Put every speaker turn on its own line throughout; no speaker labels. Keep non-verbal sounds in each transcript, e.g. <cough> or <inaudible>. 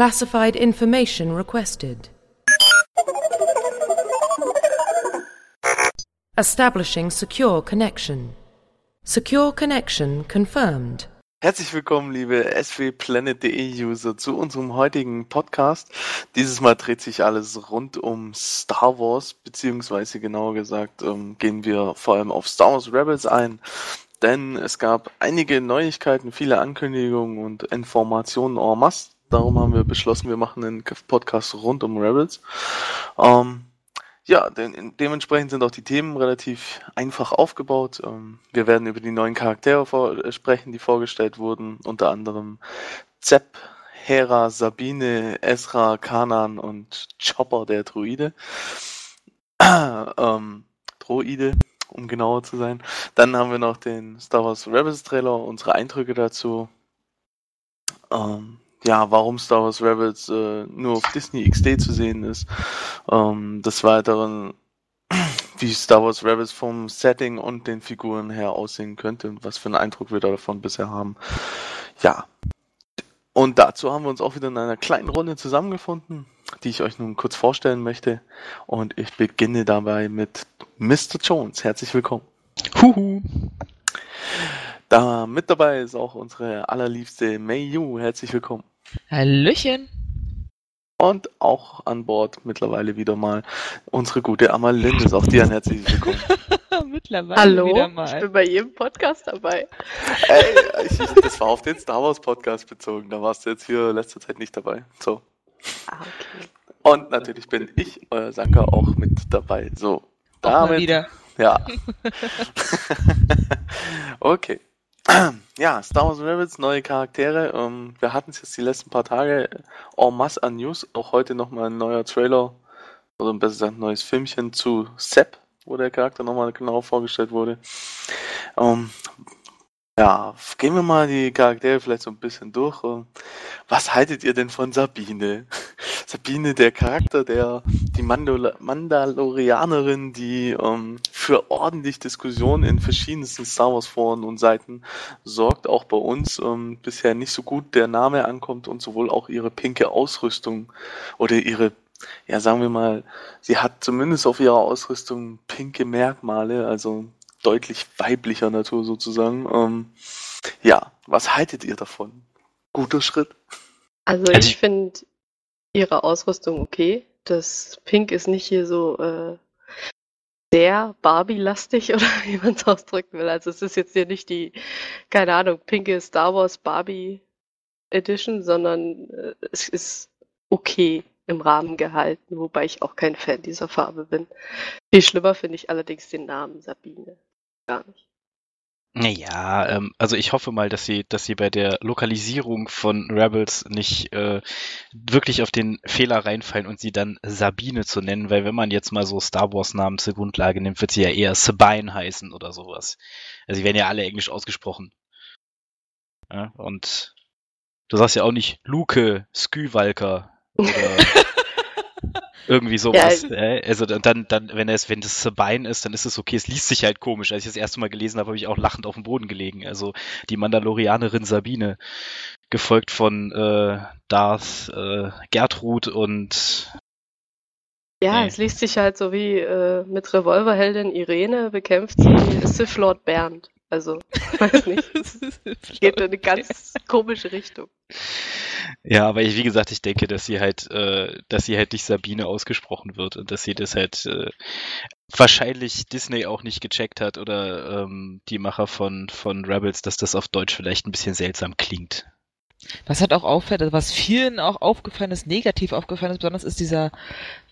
Classified information requested. Establishing secure connection. Secure connection confirmed.
Herzlich willkommen, liebe swplanet.de User, zu unserem heutigen Podcast. Dieses Mal dreht sich alles rund um Star Wars, beziehungsweise genauer gesagt ähm, gehen wir vor allem auf Star Wars Rebels ein, denn es gab einige Neuigkeiten, viele Ankündigungen und Informationen en masse. Darum haben wir beschlossen, wir machen einen Podcast rund um Rebels. Ähm, ja, de dementsprechend sind auch die Themen relativ einfach aufgebaut. Ähm, wir werden über die neuen Charaktere äh, sprechen, die vorgestellt wurden, unter anderem Zepp, Hera, Sabine, Ezra, Kanan und Chopper, der Druide. <clears throat> ähm, Droide, um genauer zu sein. Dann haben wir noch den Star Wars Rebels Trailer, unsere Eindrücke dazu. Ähm, ja, warum Star Wars Rebels äh, nur auf Disney XD zu sehen ist. Ähm, des Weiteren, <clears throat> wie Star Wars Rebels vom Setting und den Figuren her aussehen könnte und was für einen Eindruck wir davon bisher haben. Ja. Und dazu haben wir uns auch wieder in einer kleinen Runde zusammengefunden, die ich euch nun kurz vorstellen möchte. Und ich beginne dabei mit Mr. Jones. Herzlich willkommen.
Huhu.
Da mit dabei ist auch unsere allerliebste Mei Yu. Herzlich willkommen.
Hallöchen.
Und auch an Bord mittlerweile wieder mal unsere gute Amalinde. Ist auch dir ein herzliches Willkommen. <laughs>
mittlerweile
Hallo,
wieder mal.
ich bin bei jedem Podcast dabei.
Ey, ich, das war auf den Star Wars Podcast bezogen. Da warst du jetzt hier letzte Zeit nicht dabei. So.
Ah, okay.
Und natürlich bin ich, euer Sanka, auch mit dabei. So.
Auch mal wieder.
Ja. <laughs> <laughs> okay. Ja, Star Wars Rebels, neue Charaktere. Ähm, wir hatten es jetzt die letzten paar Tage en masse an News. Auch heute nochmal ein neuer Trailer, oder besser gesagt ein neues Filmchen zu Sepp, wo der Charakter nochmal genau vorgestellt wurde. Ähm, ja, gehen wir mal die Charaktere vielleicht so ein bisschen durch. Ähm, was haltet ihr denn von Sabine? <laughs> Sabine, der Charakter, der die Mandal Mandalorianerin, die ähm, für ordentlich Diskussionen in verschiedensten Star Wars Foren und Seiten sorgt, auch bei uns ähm, bisher nicht so gut der Name ankommt und sowohl auch ihre pinke Ausrüstung oder ihre, ja sagen wir mal, sie hat zumindest auf ihrer Ausrüstung pinke Merkmale, also deutlich weiblicher Natur sozusagen. Ähm, ja, was haltet ihr davon? Guter Schritt.
Also,
Also
ich
ich-
finde ihre Ausrüstung okay. Das Pink ist nicht hier so äh, sehr Barbie-lastig <laughs> oder wie man es ausdrücken will. Also es ist jetzt hier nicht die, keine Ahnung, pinke Star Wars Barbie Edition, sondern äh, es ist okay im Rahmen gehalten, wobei ich auch kein Fan dieser Farbe bin. Viel schlimmer finde ich allerdings den Namen Sabine. Gar nicht.
Naja, ähm, also ich hoffe mal, dass sie, dass sie bei der Lokalisierung von Rebels nicht äh, wirklich auf den Fehler reinfallen und sie dann Sabine zu nennen, weil wenn man jetzt mal so Star Wars Namen zur Grundlage nimmt, wird sie ja eher Sabine heißen oder sowas. Also sie werden ja alle englisch ausgesprochen. Ja, und du sagst ja auch nicht Luke Skywalker oder <laughs> irgendwie sowas. äh, also dann, dann, dann, wenn es, wenn das Sabine ist, dann ist es okay. Es liest sich halt komisch. Als ich das erste Mal gelesen habe, habe ich auch lachend auf dem Boden gelegen. Also die Mandalorianerin Sabine, gefolgt von äh, Darth äh, Gertrud und
Ja,
Nee.
es liest sich halt so wie äh, mit Revolverheldin Irene bekämpft sie Sith Lord Bernd. Also, <laughs> weiß nicht. Geht in eine ganz komische Richtung.
Ja, aber ich, wie gesagt, ich denke, dass sie halt, äh, dass sie halt nicht Sabine ausgesprochen wird und dass sie das halt äh, wahrscheinlich Disney auch nicht gecheckt hat oder ähm, die Macher von, von Rebels, dass das auf Deutsch vielleicht ein bisschen seltsam klingt.
Was halt auch auffällt, also was vielen auch aufgefallen ist, negativ aufgefallen ist, besonders ist dieser,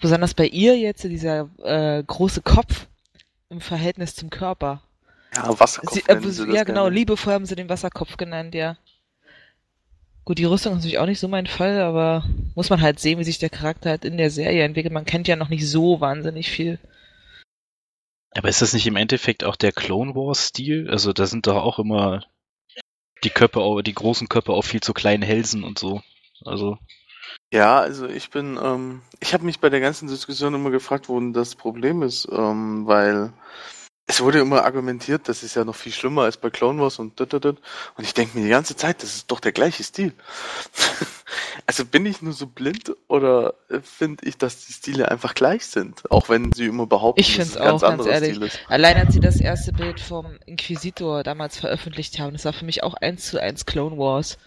besonders bei ihr jetzt, dieser äh, große Kopf im Verhältnis zum Körper.
Ja, Wasserkopf.
Sie, äh,
sie das
ja, genau,
gerne.
liebevoll haben sie den Wasserkopf genannt, ja. Gut, die Rüstung ist natürlich auch nicht so mein Fall, aber muss man halt sehen, wie sich der Charakter halt in der Serie entwickelt. Man kennt ja noch nicht so wahnsinnig viel.
Aber ist das nicht im Endeffekt auch der Clone Wars Stil? Also da sind doch auch immer die Köpfe, die großen Köpfe auf viel zu kleinen Hälsen und so. Also
Ja, also ich bin, ähm, ich habe mich bei der ganzen Diskussion immer gefragt, wo denn das Problem ist, ähm, weil es wurde immer argumentiert, das ist ja noch viel schlimmer als bei Clone Wars und dit, dit, dit. und ich denke mir die ganze Zeit, das ist doch der gleiche Stil. <laughs> also bin ich nur so blind oder finde ich, dass die Stile einfach gleich sind? Auch wenn sie immer behaupten,
Ich
dass es ein ganz
auch, ganz
anderer
ehrlich.
Stil ist.
Allein als sie das erste Bild vom Inquisitor damals veröffentlicht haben, das war für mich auch eins zu eins Clone Wars.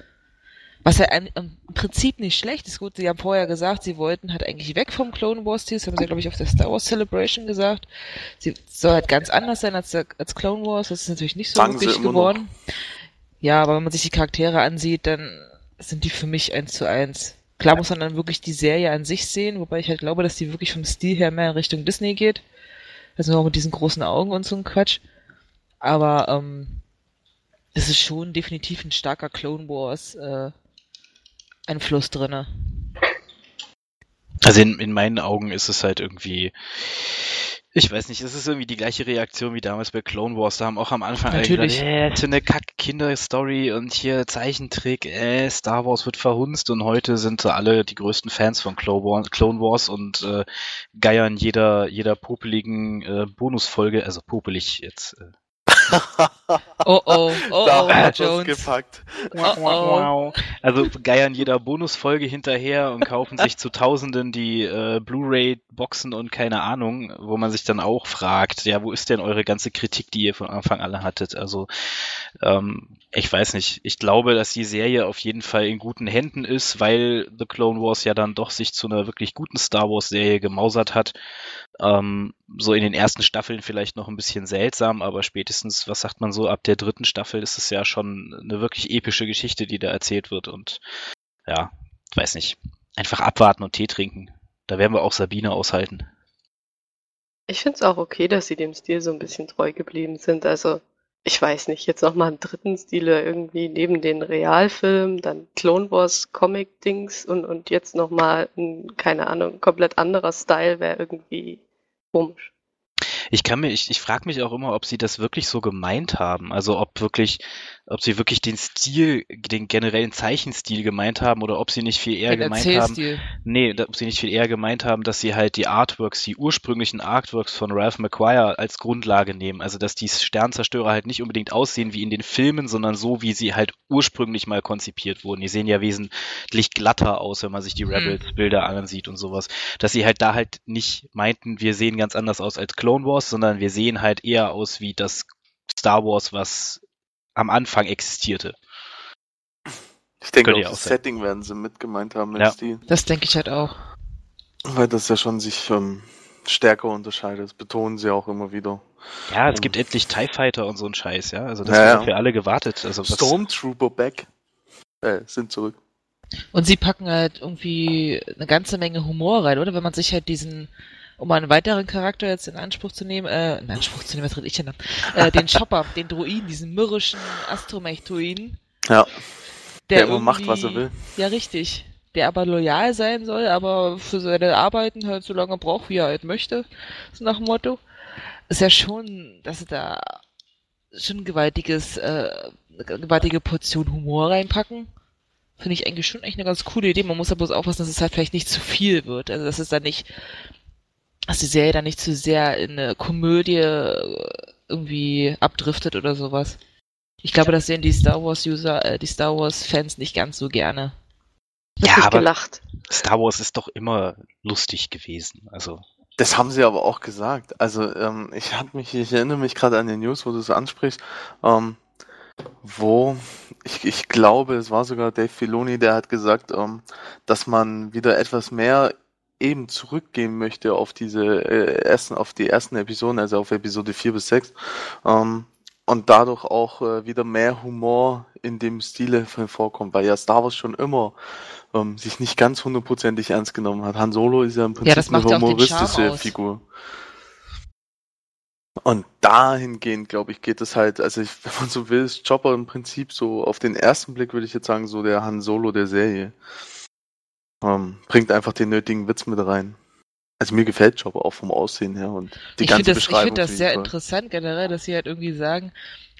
Was ja ein, im Prinzip nicht schlecht ist. Gut, sie haben vorher gesagt, sie wollten halt eigentlich weg vom Clone Wars Stil. Das haben sie, glaube ich, auf der Star Wars Celebration gesagt. Sie soll halt ganz anders sein als, als Clone Wars. Das ist natürlich nicht so
Sagen
wirklich
immer noch.
geworden. Ja, aber wenn man sich die Charaktere ansieht, dann sind die für mich eins zu eins. Klar muss man dann wirklich die Serie an sich sehen, wobei ich halt glaube, dass die wirklich vom Stil her mehr in Richtung Disney geht. Also auch mit diesen großen Augen und so ein Quatsch. Aber ähm, es ist schon definitiv ein starker Clone Wars äh, Einfluss drinne.
Also in, in meinen Augen ist es halt irgendwie, ich weiß nicht, es ist irgendwie die gleiche Reaktion wie damals bei Clone Wars. Da haben auch am Anfang alle
Natürlich.
gesagt, äh, eine Kack-Kinder-Story und hier Zeichentrick, äh, Star Wars wird verhunzt und heute sind sie alle die größten Fans von Clone Wars, Clone Wars und äh, geiern jeder, jeder popeligen äh, Bonusfolge, also popelig jetzt, äh, <laughs>
Oh oh, oh <laughs>
da
oh,
hat es
Jones.
gepackt.
Oh oh.
Also geiern jeder Bonusfolge hinterher und kaufen sich zu Tausenden die äh, Blu-ray-Boxen und keine Ahnung, wo man sich dann auch fragt, ja, wo ist denn eure ganze Kritik, die ihr von Anfang an hattet? Also ähm, ich weiß nicht. Ich glaube, dass die Serie auf jeden Fall in guten Händen ist, weil The Clone Wars ja dann doch sich zu einer wirklich guten Star Wars-Serie gemausert hat. Ähm, so in den ersten Staffeln vielleicht noch ein bisschen seltsam, aber spätestens, was sagt man so, ab der dritten Staffel ist es ja schon eine wirklich epische Geschichte, die da erzählt wird und ja, weiß nicht. Einfach abwarten und Tee trinken. Da werden wir auch Sabine aushalten.
Ich finde es auch okay, dass sie dem Stil so ein bisschen treu geblieben sind. Also, ich weiß nicht, jetzt nochmal einen dritten Stile irgendwie neben den Realfilmen, dann Clone Wars Comic-Dings und, und jetzt nochmal ein, keine Ahnung, komplett anderer Style wäre irgendwie komisch.
Ich kann mir, ich, ich frage mich auch immer, ob sie das wirklich so gemeint haben. Also ob wirklich, ob sie wirklich den Stil, den generellen Zeichenstil gemeint haben oder ob sie nicht viel eher
Den
gemeint haben. Nee, ob sie nicht viel eher gemeint haben, dass sie halt die Artworks, die ursprünglichen Artworks von Ralph McQuire als Grundlage nehmen. Also dass die Sternzerstörer halt nicht unbedingt aussehen wie in den Filmen, sondern so, wie sie halt ursprünglich mal konzipiert wurden. Die sehen ja wesentlich glatter aus, wenn man sich die
Hm.
Rebels-Bilder ansieht und sowas. Dass sie halt da halt nicht meinten, wir sehen ganz anders aus als Clone Wars, sondern wir sehen halt eher aus wie das Star Wars, was am Anfang existierte.
Ich denke,
Könnte
auch das
sein.
Setting werden sie mit gemeint haben mit
Ja.
Stil.
Das denke ich halt auch.
Weil das ja schon sich ähm, stärker unterscheidet. Das betonen sie auch immer wieder.
Ja, es
Mhm.
gibt endlich TIE Fighter und so ein Scheiß, ja. Also das
Ja,
haben
ja.
wir alle gewartet. Also was,
Stormtrooper back. Äh, sind zurück.
Und sie packen halt irgendwie eine ganze Menge Humor rein, oder? Wenn man sich halt diesen, um einen weiteren Charakter jetzt in Anspruch zu nehmen, äh, in Anspruch zu nehmen, was rede ich denn da? Äh, den Chopper, <laughs> den Druiden, diesen mürrischen Astromech-Druiden.
Ja,
Der,
der immer macht, was er
irgendwie-
will.
Ja, richtig. Der aber loyal sein soll, aber für seine Arbeiten halt so lange braucht, wie er halt möchte. So nach dem Motto. Ist ja schon, dass sie da schon ein gewaltiges, äh, eine gewaltige Portion Humor reinpacken. Finde ich eigentlich schon echt eine ganz coole Idee. Man muss ja bloß aufpassen, dass es halt vielleicht nicht zu viel wird. Also, dass es dann nicht, dass die Serie dann nicht zu sehr in eine Komödie äh, irgendwie abdriftet oder sowas. Ich glaube, das sehen die Star Wars User, äh, die Star Wars Fans nicht ganz so gerne.
Ja, aber-
gelacht.
Star Wars ist doch immer lustig gewesen. Also
Das haben sie aber auch gesagt. Also ähm, ich hab mich, ich erinnere mich gerade an den News, wo du es ansprichst, ähm, wo ich, ich glaube, es war sogar Dave Filoni, der hat gesagt, ähm, dass man wieder etwas mehr eben zurückgehen möchte auf diese äh, ersten, auf die ersten Episoden, also auf Episode 4 bis 6. Ähm, und dadurch auch äh, wieder mehr Humor in dem Stile vorkommt, weil ja Star Wars schon immer ähm, sich nicht ganz hundertprozentig ernst genommen hat. Han Solo ist ja im Prinzip eine
ja Charme
humoristische. Figur. Und dahingehend, glaube ich, geht es halt, also ich, <laughs> wenn man so will, ist Chopper im Prinzip so, auf den ersten Blick würde ich jetzt sagen, so der Han Solo der Serie. Ähm, bringt einfach den nötigen Witz mit rein. Also mir gefällt Chopper auch vom Aussehen her und die
ich
ganze
finde das, ich
Beschreibung.
finde das
finde ich
sehr
toll.
interessant generell, dass sie halt irgendwie sagen,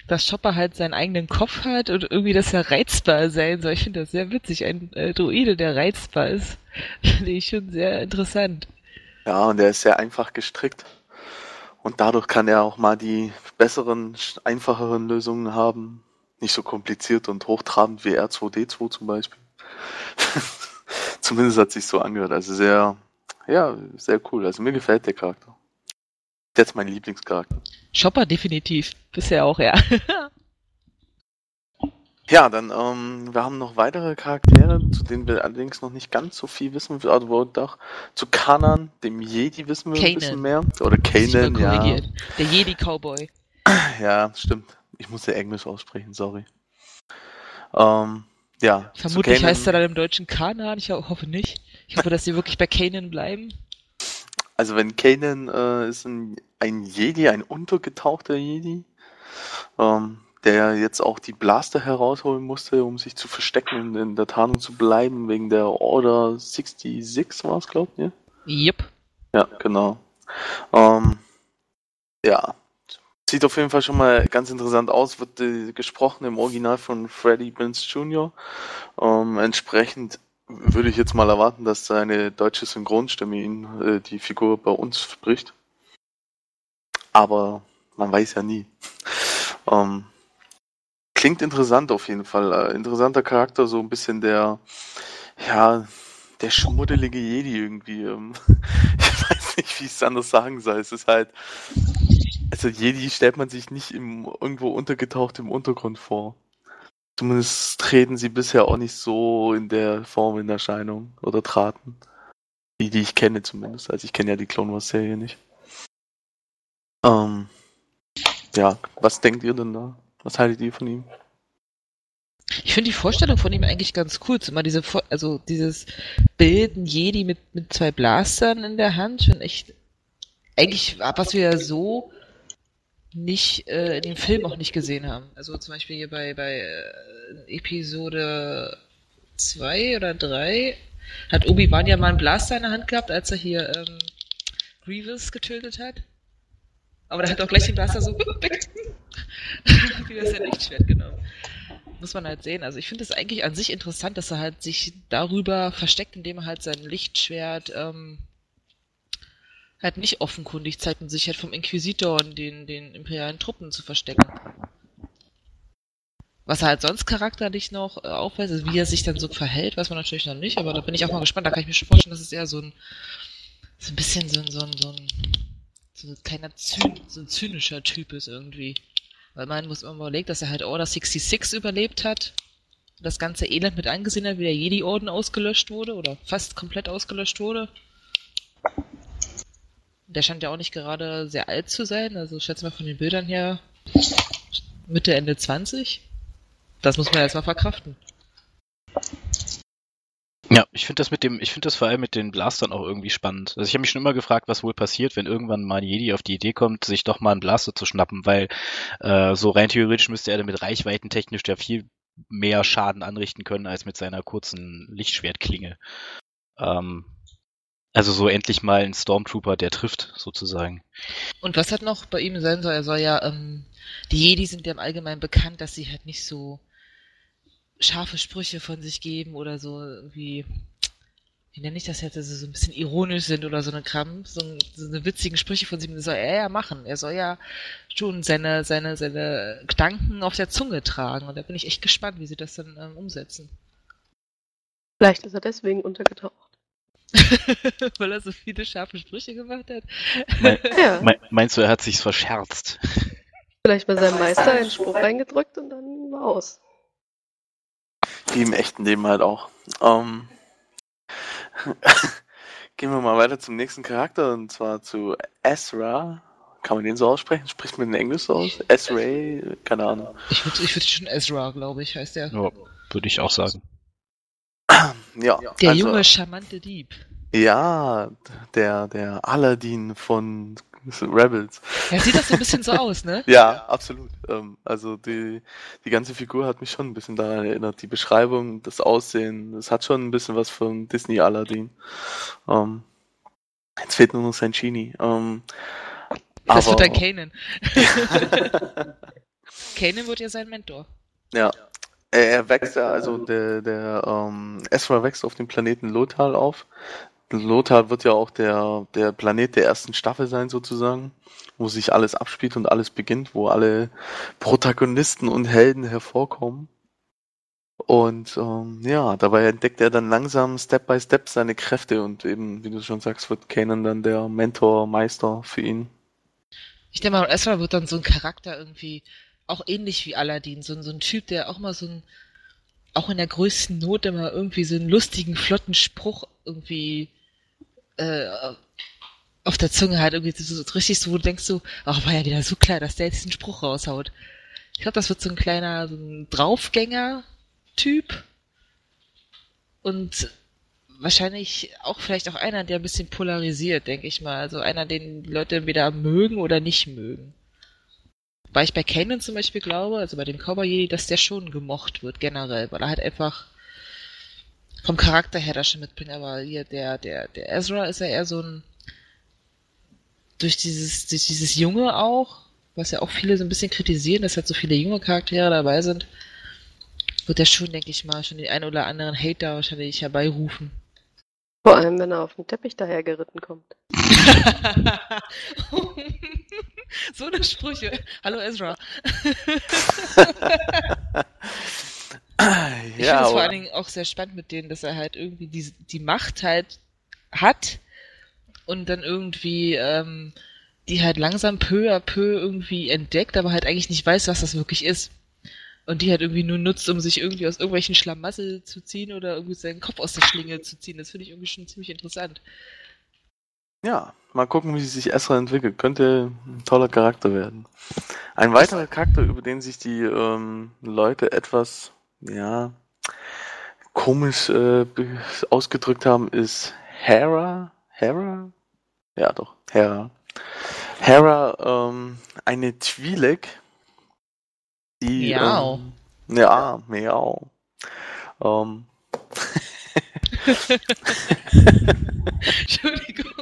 dass Chopper halt seinen eigenen Kopf hat und irgendwie, dass er reizbar sein soll. Ich finde das sehr witzig. Ein äh, Druide, der reizbar ist, <laughs> finde ich schon sehr interessant.
Ja, und er ist sehr einfach gestrickt. Und dadurch kann er auch mal die besseren, einfacheren Lösungen haben. Nicht so kompliziert und hochtrabend wie R2D2 zum Beispiel. <laughs> Zumindest hat sich so angehört. Also sehr, ja, sehr cool. Also mir gefällt der Charakter. Jetzt mein Lieblingscharakter.
Chopper definitiv. Bisher auch, ja. <laughs>
Ja, dann, ähm, wir haben noch weitere Charaktere, zu denen wir allerdings noch nicht ganz so viel wissen. Also wo doch zu Kanan, dem Jedi, wissen wir ein
Kanan.
bisschen mehr. Oder
Muss
Kanan, ja.
Der Jedi-Cowboy. <clears throat>
Ja, stimmt. Ich musste Englisch aussprechen, sorry. Ähm, ja.
Vermutlich
Kanan-
heißt er dann im Deutschen Kanan. Ich ho- hoffe nicht. Ich hoffe, dass sie wirklich bei Kanan bleiben.
Also wenn Kanan äh, ist ein, ein Jedi, ein untergetauchter Jedi, ähm, der jetzt auch die Blaster herausholen musste, um sich zu verstecken und in der Tarnung zu bleiben, wegen der Order 66 war es, glaubt ihr?
Yep.
Ja, genau. Ähm, ja, sieht auf jeden Fall schon mal ganz interessant aus, wird äh, gesprochen im Original von Freddie Prinze Jr. Ähm, entsprechend würde ich jetzt mal erwarten, dass seine deutsche Synchronstimme ihn äh, die Figur bei uns spricht. Aber man weiß ja nie. <laughs> Ähm, klingt interessant auf jeden Fall. Äh, interessanter Charakter, so ein bisschen der, ja, der schmuddelige Jedi irgendwie. Ähm, <laughs> ich weiß nicht, wie ich es anders sagen soll. Es ist halt, also Jedi stellt man sich nicht im, irgendwo untergetaucht im Untergrund vor. Zumindest treten sie bisher auch nicht so in der Form in Erscheinung oder traten. Die, die ich kenne zumindest. Also ich kenne ja die Clone Wars Serie nicht. Ähm, ja, was denkt ihr denn da? Was haltet ihr von ihm?
Ich finde die Vorstellung von ihm eigentlich ganz cool. Zumal diese, also dieses Bild, Jedi mit, mit zwei Blastern in der Hand, schon echt, eigentlich, was wir ja so nicht, äh, dem Film auch nicht gesehen haben. Also zum Beispiel hier bei, bei äh, Episode 2 oder 3 hat Obi-Wan ja mal einen Blaster in der Hand gehabt, als er hier ähm, Grievous getötet hat. Aber da hat er auch gleich den Blaster so wieder sein Lichtschwert genommen. Muss man halt sehen. Also ich finde es eigentlich an sich interessant, dass er halt sich darüber versteckt, indem er halt sein Lichtschwert ähm, halt nicht offenkundig zeigt und sich halt vom Inquisitor und den, den imperialen Truppen zu verstecken. Was er halt sonst charakterlich noch äh, aufweist, also wie er sich dann so verhält, weiß man natürlich noch nicht, aber da bin ich auch mal gespannt. Da kann ich mir schon vorstellen, dass es eher so ein, so ein bisschen so ein, so ein, so ein, so ein kleiner Zyn, so ein zynischer Typ ist irgendwie. Weil man muss immer überlegt, dass er halt Order 66 überlebt hat. Das ganze Elend mit angesehen hat, wie der Jedi-Orden ausgelöscht wurde oder fast komplett ausgelöscht wurde. Der scheint ja auch nicht gerade sehr alt zu sein, also schätze mal von den Bildern her Mitte, Ende 20. Das muss man erstmal verkraften.
Ja, ich finde das mit dem, ich finde das vor allem mit den Blastern auch irgendwie spannend. Also ich habe mich schon immer gefragt, was wohl passiert, wenn irgendwann mal ein Jedi auf die Idee kommt, sich doch mal einen Blaster zu schnappen, weil äh, so rein theoretisch müsste er damit reichweitentechnisch ja viel mehr Schaden anrichten können als mit seiner kurzen Lichtschwertklinge. Ähm, also so endlich mal ein Stormtrooper, der trifft, sozusagen.
Und was halt noch bei ihm sein soll, er soll ja, ähm, die Jedi sind ja im Allgemeinen bekannt, dass sie halt nicht so scharfe Sprüche von sich geben oder so irgendwie, wie nenne ich das jetzt, dass sie so ein bisschen ironisch sind oder so eine Kram, so, ein- so eine witzigen Sprüche von sich, das soll er ja machen. Er soll ja schon seine, seine, seine Gedanken auf der Zunge tragen und da bin ich echt gespannt, wie sie das dann ähm, umsetzen.
Vielleicht ist er deswegen untergetaucht. <laughs>
Weil er so viele scharfe Sprüche gemacht hat.
Mein, <laughs>
Ja,
mein, meinst du, er hat sich's verscherzt?
vielleicht bei seinem Meister einen Spruch reingedrückt und dann war aus.
Wie im echten Leben halt auch. Ähm, <laughs> gehen wir mal weiter zum nächsten Charakter und zwar zu Ezra. Kann man den so aussprechen? Spricht man den Englisch so aus? Ezra? Keine Ahnung.
Ich würde ich würd schon Ezra, glaube ich, heißt der.
Ja, würde ich auch sagen.
Ja,
Der
also,
junge, charmante Dieb.
Ja, der, der Aladdin von Rebels.
Ja, sieht das so ein bisschen so aus, ne? <laughs>
Ja, absolut. Ähm, also die, die ganze Figur hat mich schon ein bisschen daran erinnert. Die Beschreibung, das Aussehen, das hat schon ein bisschen was von Disney Aladdin. Ähm, jetzt fehlt nur noch sein Genie. Ähm,
Das
aber,
wird dann Kanan. <laughs> Kanan wird ja sein Mentor.
Ja. Er, wächst ja, also der, der ähm, Ezra wächst auf dem Planeten Lothal auf. Lothal wird ja auch der, der Planet der ersten Staffel sein, sozusagen, wo sich alles abspielt und alles beginnt, wo alle Protagonisten und Helden hervorkommen. Und ähm, ja, dabei entdeckt er dann langsam Step by Step seine Kräfte und eben, wie du schon sagst, wird Kanan dann der Mentor, Meister für ihn.
Ich denke mal, Ezra wird dann so ein Charakter irgendwie auch ähnlich wie Aladdin, so, ein- so ein Typ, der auch mal so ein, auch in der größten Not immer irgendwie so einen lustigen, flotten Spruch irgendwie äh, auf der Zunge hat, irgendwie so, so richtig so, wo du denkst so, ach, war ja wieder so klar, dass der jetzt diesen Spruch raushaut. Ich glaube, das wird so ein kleiner, so ein Draufgänger-Typ. Und wahrscheinlich auch vielleicht auch einer, der ein bisschen polarisiert, denke ich mal. Also einer, den die Leute entweder mögen oder nicht mögen. Weil ich bei Kanan zum Beispiel glaube, also bei dem Cowboy Jedi, dass der schon gemocht wird generell, weil er halt einfach vom Charakter her das schon mitbringt. Aber hier der, der, der Ezra ist ja eher so ein durch dieses, durch dieses Junge auch, was ja auch viele so ein bisschen kritisieren, dass halt so viele junge Charaktere dabei sind, wird er schon, denke ich mal, schon den einen oder anderen Hater wahrscheinlich herbeirufen.
Vor allem, wenn er auf den Teppich dahergeritten kommt. <laughs>
so eine Sprüche. Hallo Ezra. <laughs> Ich finde es vor allen Dingen auch sehr spannend mit denen, dass er halt irgendwie die, die Macht halt hat und dann irgendwie ähm, die halt langsam peu à peu irgendwie entdeckt, aber halt eigentlich nicht weiß, was das wirklich ist. Und die halt irgendwie nur nutzt, um sich irgendwie aus irgendwelchen Schlamassel zu ziehen oder irgendwie seinen Kopf aus der Schlinge zu ziehen. Das finde ich irgendwie schon ziemlich interessant.
Ja, mal gucken, wie sich Ezra entwickelt. Könnte ein toller Charakter werden. Ein weiterer Charakter, über den sich die ähm, Leute etwas, ja, komisch äh, ausgedrückt haben, ist Hera. Hera? Ja, doch, Hera. Hera, ähm, eine Twi'lek, die,
Miau.
ähm, ja, miau. Ähm, <laughs>
Entschuldigung.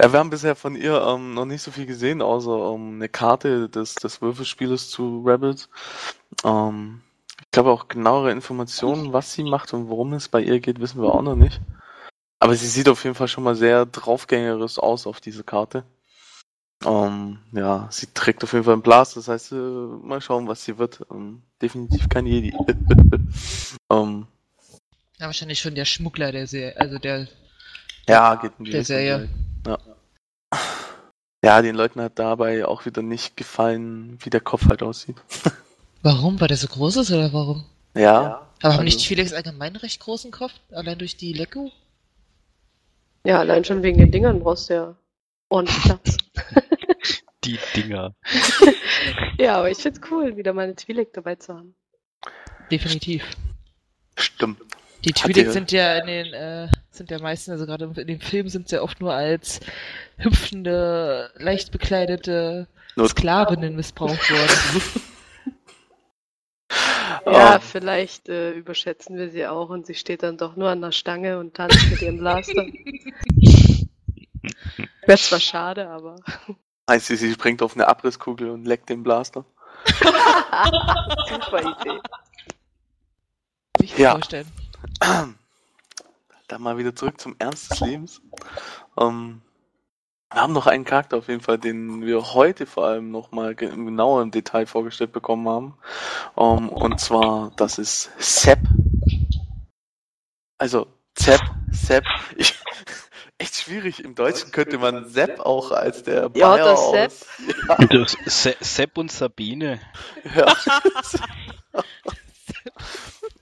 Ja, wir haben bisher von ihr ähm, noch nicht so viel gesehen, außer ähm, eine Karte des, des Würfelspielers zu Rebels. Ähm, ich glaube auch genauere Informationen, was sie macht und worum es bei ihr geht, wissen wir auch noch nicht. Aber sie sieht auf jeden Fall schon mal sehr draufgängerisch aus auf diese Karte. Ähm, ja, sie trägt auf jeden Fall einen Blast, das heißt, äh, mal schauen, was sie wird. Ähm, definitiv kein Jedi. <laughs> ähm,
Ja, wahrscheinlich schon der Schmuggler der Serie, also der
Ja, geht in die
Der Serie.
Ja. ja, den Leuten hat dabei auch wieder nicht gefallen, wie der Kopf halt aussieht. <laughs>
Warum? Weil der so groß ist oder warum?
Ja.
Aber haben
Also-
nicht Felix allgemein recht großen Kopf? Allein durch die Lecko?
Ja, allein schon wegen den Dingern brauchst du ja ordentlich Platz. <laughs>
Die Dinger. <laughs>
ja, aber ich find's cool, wieder mal eine Twi'lek dabei zu haben.
Definitiv.
Stimmt.
Die
ihr-
sind ja in den, äh, sind ja meistens, also gerade in den Filmen sind sie ja oft nur als hüpfende, leicht bekleidete
Nur-
Sklavinnen missbraucht worden. <laughs>
Ja,
Ähm,
vielleicht äh, überschätzen wir sie auch und sie steht dann doch nur an der Stange und tanzt mit ihrem Blaster. <laughs> Wäre zwar schade, aber.
Heißt sie, sie springt auf eine Abrisskugel und leckt den Blaster.
Super Idee.
Sich
Ja.
vorstellen.
Dann mal wieder zurück zum Ernst des Lebens. Ähm, wir haben noch einen Charakter auf jeden Fall, den wir heute vor allem nochmal genauer im Detail vorgestellt bekommen haben. Ähm, und zwar, das ist Sepp. Also, Sepp, Sepp. Ich, echt schwierig. Im Deutschen könnte man Sepp auch als der
Ja,
Bayer
das
aus.
Sepp.
Ja,
Das Se Sepp und Sabine.
ja.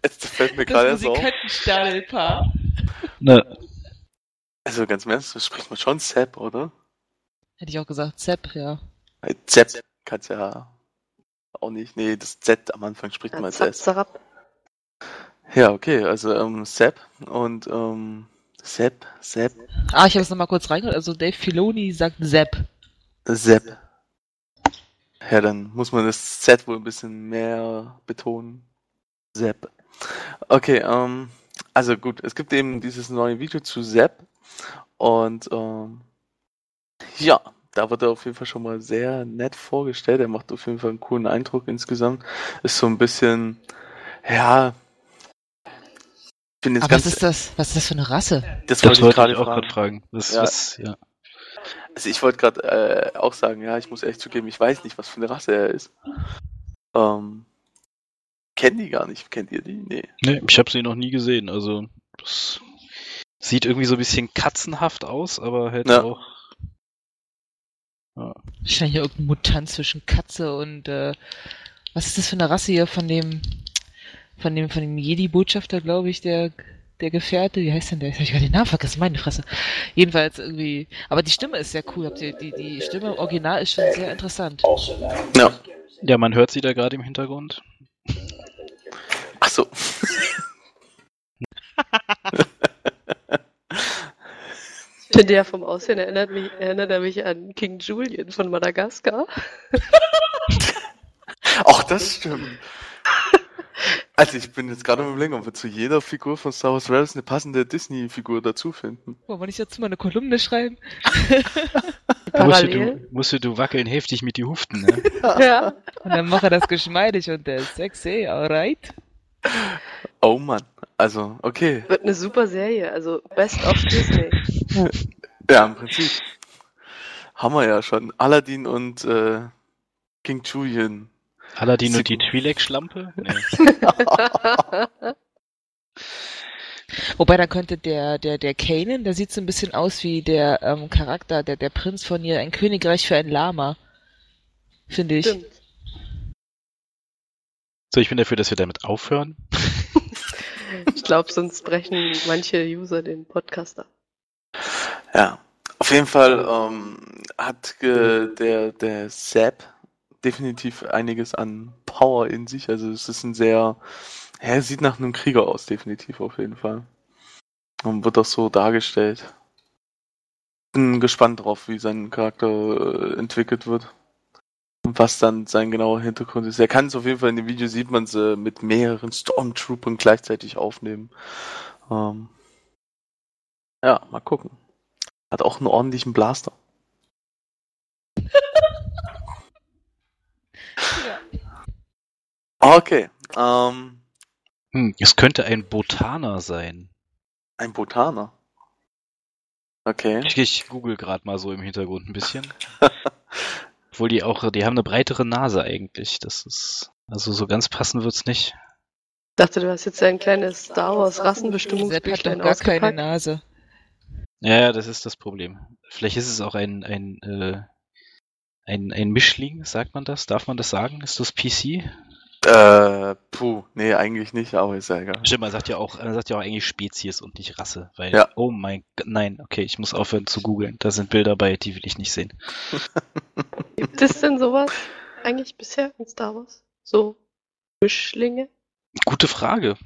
Jetzt fällt mir gerade
Das
erst auf.
Musikantenstadelpaar.
Na,
Also ganz im Ernst, das spricht man schon Sepp, oder?
Hätte ich auch gesagt, Sepp, ja.
Bei Z kann's ja auch nicht. Nee, das Z am Anfang spricht man als S. Ja, okay, also ähm, Sepp und ähm, Sepp, Sepp,
Ah, ich habe es nochmal kurz reingehört. Also Dave Filoni sagt Sepp.
Sepp. Ja, dann muss man das Z wohl ein bisschen mehr betonen. Sepp. Okay, ähm, also gut, es gibt eben dieses neue Video zu Sepp und ähm, ja, da wird er auf jeden Fall schon mal sehr nett vorgestellt. Er macht auf jeden Fall einen coolen Eindruck insgesamt. Ist so ein bisschen, ja, jetzt
Aber was ist das? Was ist das für eine Rasse?
das,
das
wollte ich gerade
auch gerade fragen. Was,
Ja.
was, ja.
Also ich wollte gerade äh, auch sagen, ja, ich muss ehrlich zugeben, ich weiß nicht, was für eine Rasse er ist. Ähm, kenne die gar nicht. Kennt ihr die? Nee.
Nee, ich habe sie noch nie gesehen. Also, das sieht irgendwie so ein bisschen katzenhaft aus, aber halt
Ja.
auch.
Wahrscheinlich irgendein Mutant zwischen Katze und äh, was ist das für eine Rasse hier von dem von dem von dem Jedi-Botschafter, glaube ich, der der Gefährte, wie heißt denn der? Ich gerade den Namen vergessen, meine Fresse. Jedenfalls irgendwie, aber die Stimme ist sehr cool. Habt ihr die die Stimme im Original ist schon sehr interessant.
Ja.
Ja, man hört sie da gerade im Hintergrund.
Ach so.
Ich finde ja vom Aussehen erinnert, mich, erinnert er mich an King Julian von Madagaskar.
Ach, das stimmt. Also ich bin jetzt gerade überlegen, ob wir zu jeder Figur von Star Wars Rebels eine passende Disney-Figur dazu finden.
Wollen wir nicht dazu mal eine Kolumne schreiben? <laughs>
Musst du, musst du, du wackeln heftig mit die Huften, ne? <laughs>
Ja.
Und dann mache das geschmeidig und der ist sexy, alright?
Oh Mann. Also, okay.
Wird eine super Serie, also Best of Disney.
Ja, im Prinzip. Haben wir ja schon. Aladdin und äh, King Julian.
Aladdin und die Twi'lek-Schlampe? Nee. <laughs>
Wobei dann könnte der, der, der Kanan, der sieht so ein bisschen aus wie der ähm, Charakter, der, der Prinz von ihr, ein Königreich für ein Lama. Finde ich.
Stimmt.
So, ich bin dafür, dass wir damit aufhören. <laughs>
Ich glaube, sonst brechen manche User den Podcast ab.
Ja. Auf jeden Fall ähm, hat äh, der, der Sepp definitiv einiges an Power in sich. Also es ist ein sehr, ja, er sieht nach einem Krieger aus, definitiv auf jeden Fall. Und wird auch so dargestellt. Bin gespannt drauf, wie sein Charakter äh, entwickelt wird. Und was dann sein genauer Hintergrund ist. Er kann es auf jeden Fall in dem Video sieht man es mit mehreren Stormtroopern gleichzeitig aufnehmen. Ähm, ja, mal gucken. Hat auch einen ordentlichen Blaster. Okay. Ähm,
Hm, es könnte ein Botaner sein.
ein Botaner. Okay.
Ich, ich google gerade mal so im Hintergrund ein bisschen. <laughs> Obwohl die auch, die haben eine breitere Nase eigentlich. Das ist, also so ganz passen wird's nicht.
Ich dachte, du hast jetzt ein kleines Star Wars Rassenbestimmungsbüchlein
doch gar keine
ausgepackt.
Nase.
Ja, ja, das ist das Problem. Vielleicht ist es auch ein, ein, äh, ein, ein Mischling, sagt man das? Darf man das sagen? Ist das PC?
Äh, puh, nee, eigentlich nicht, aber ist ja egal.
Stimmt, man sagt ja auch, man sagt ja auch eigentlich Spezies und nicht Rasse, weil,
Ja.
oh mein Gott, nein, okay, ich muss aufhören zu googeln. Da sind Bilder bei, die will ich nicht sehen. <laughs>
Gibt es denn sowas eigentlich bisher in Star Wars? So Mischlinge?
Gute Frage.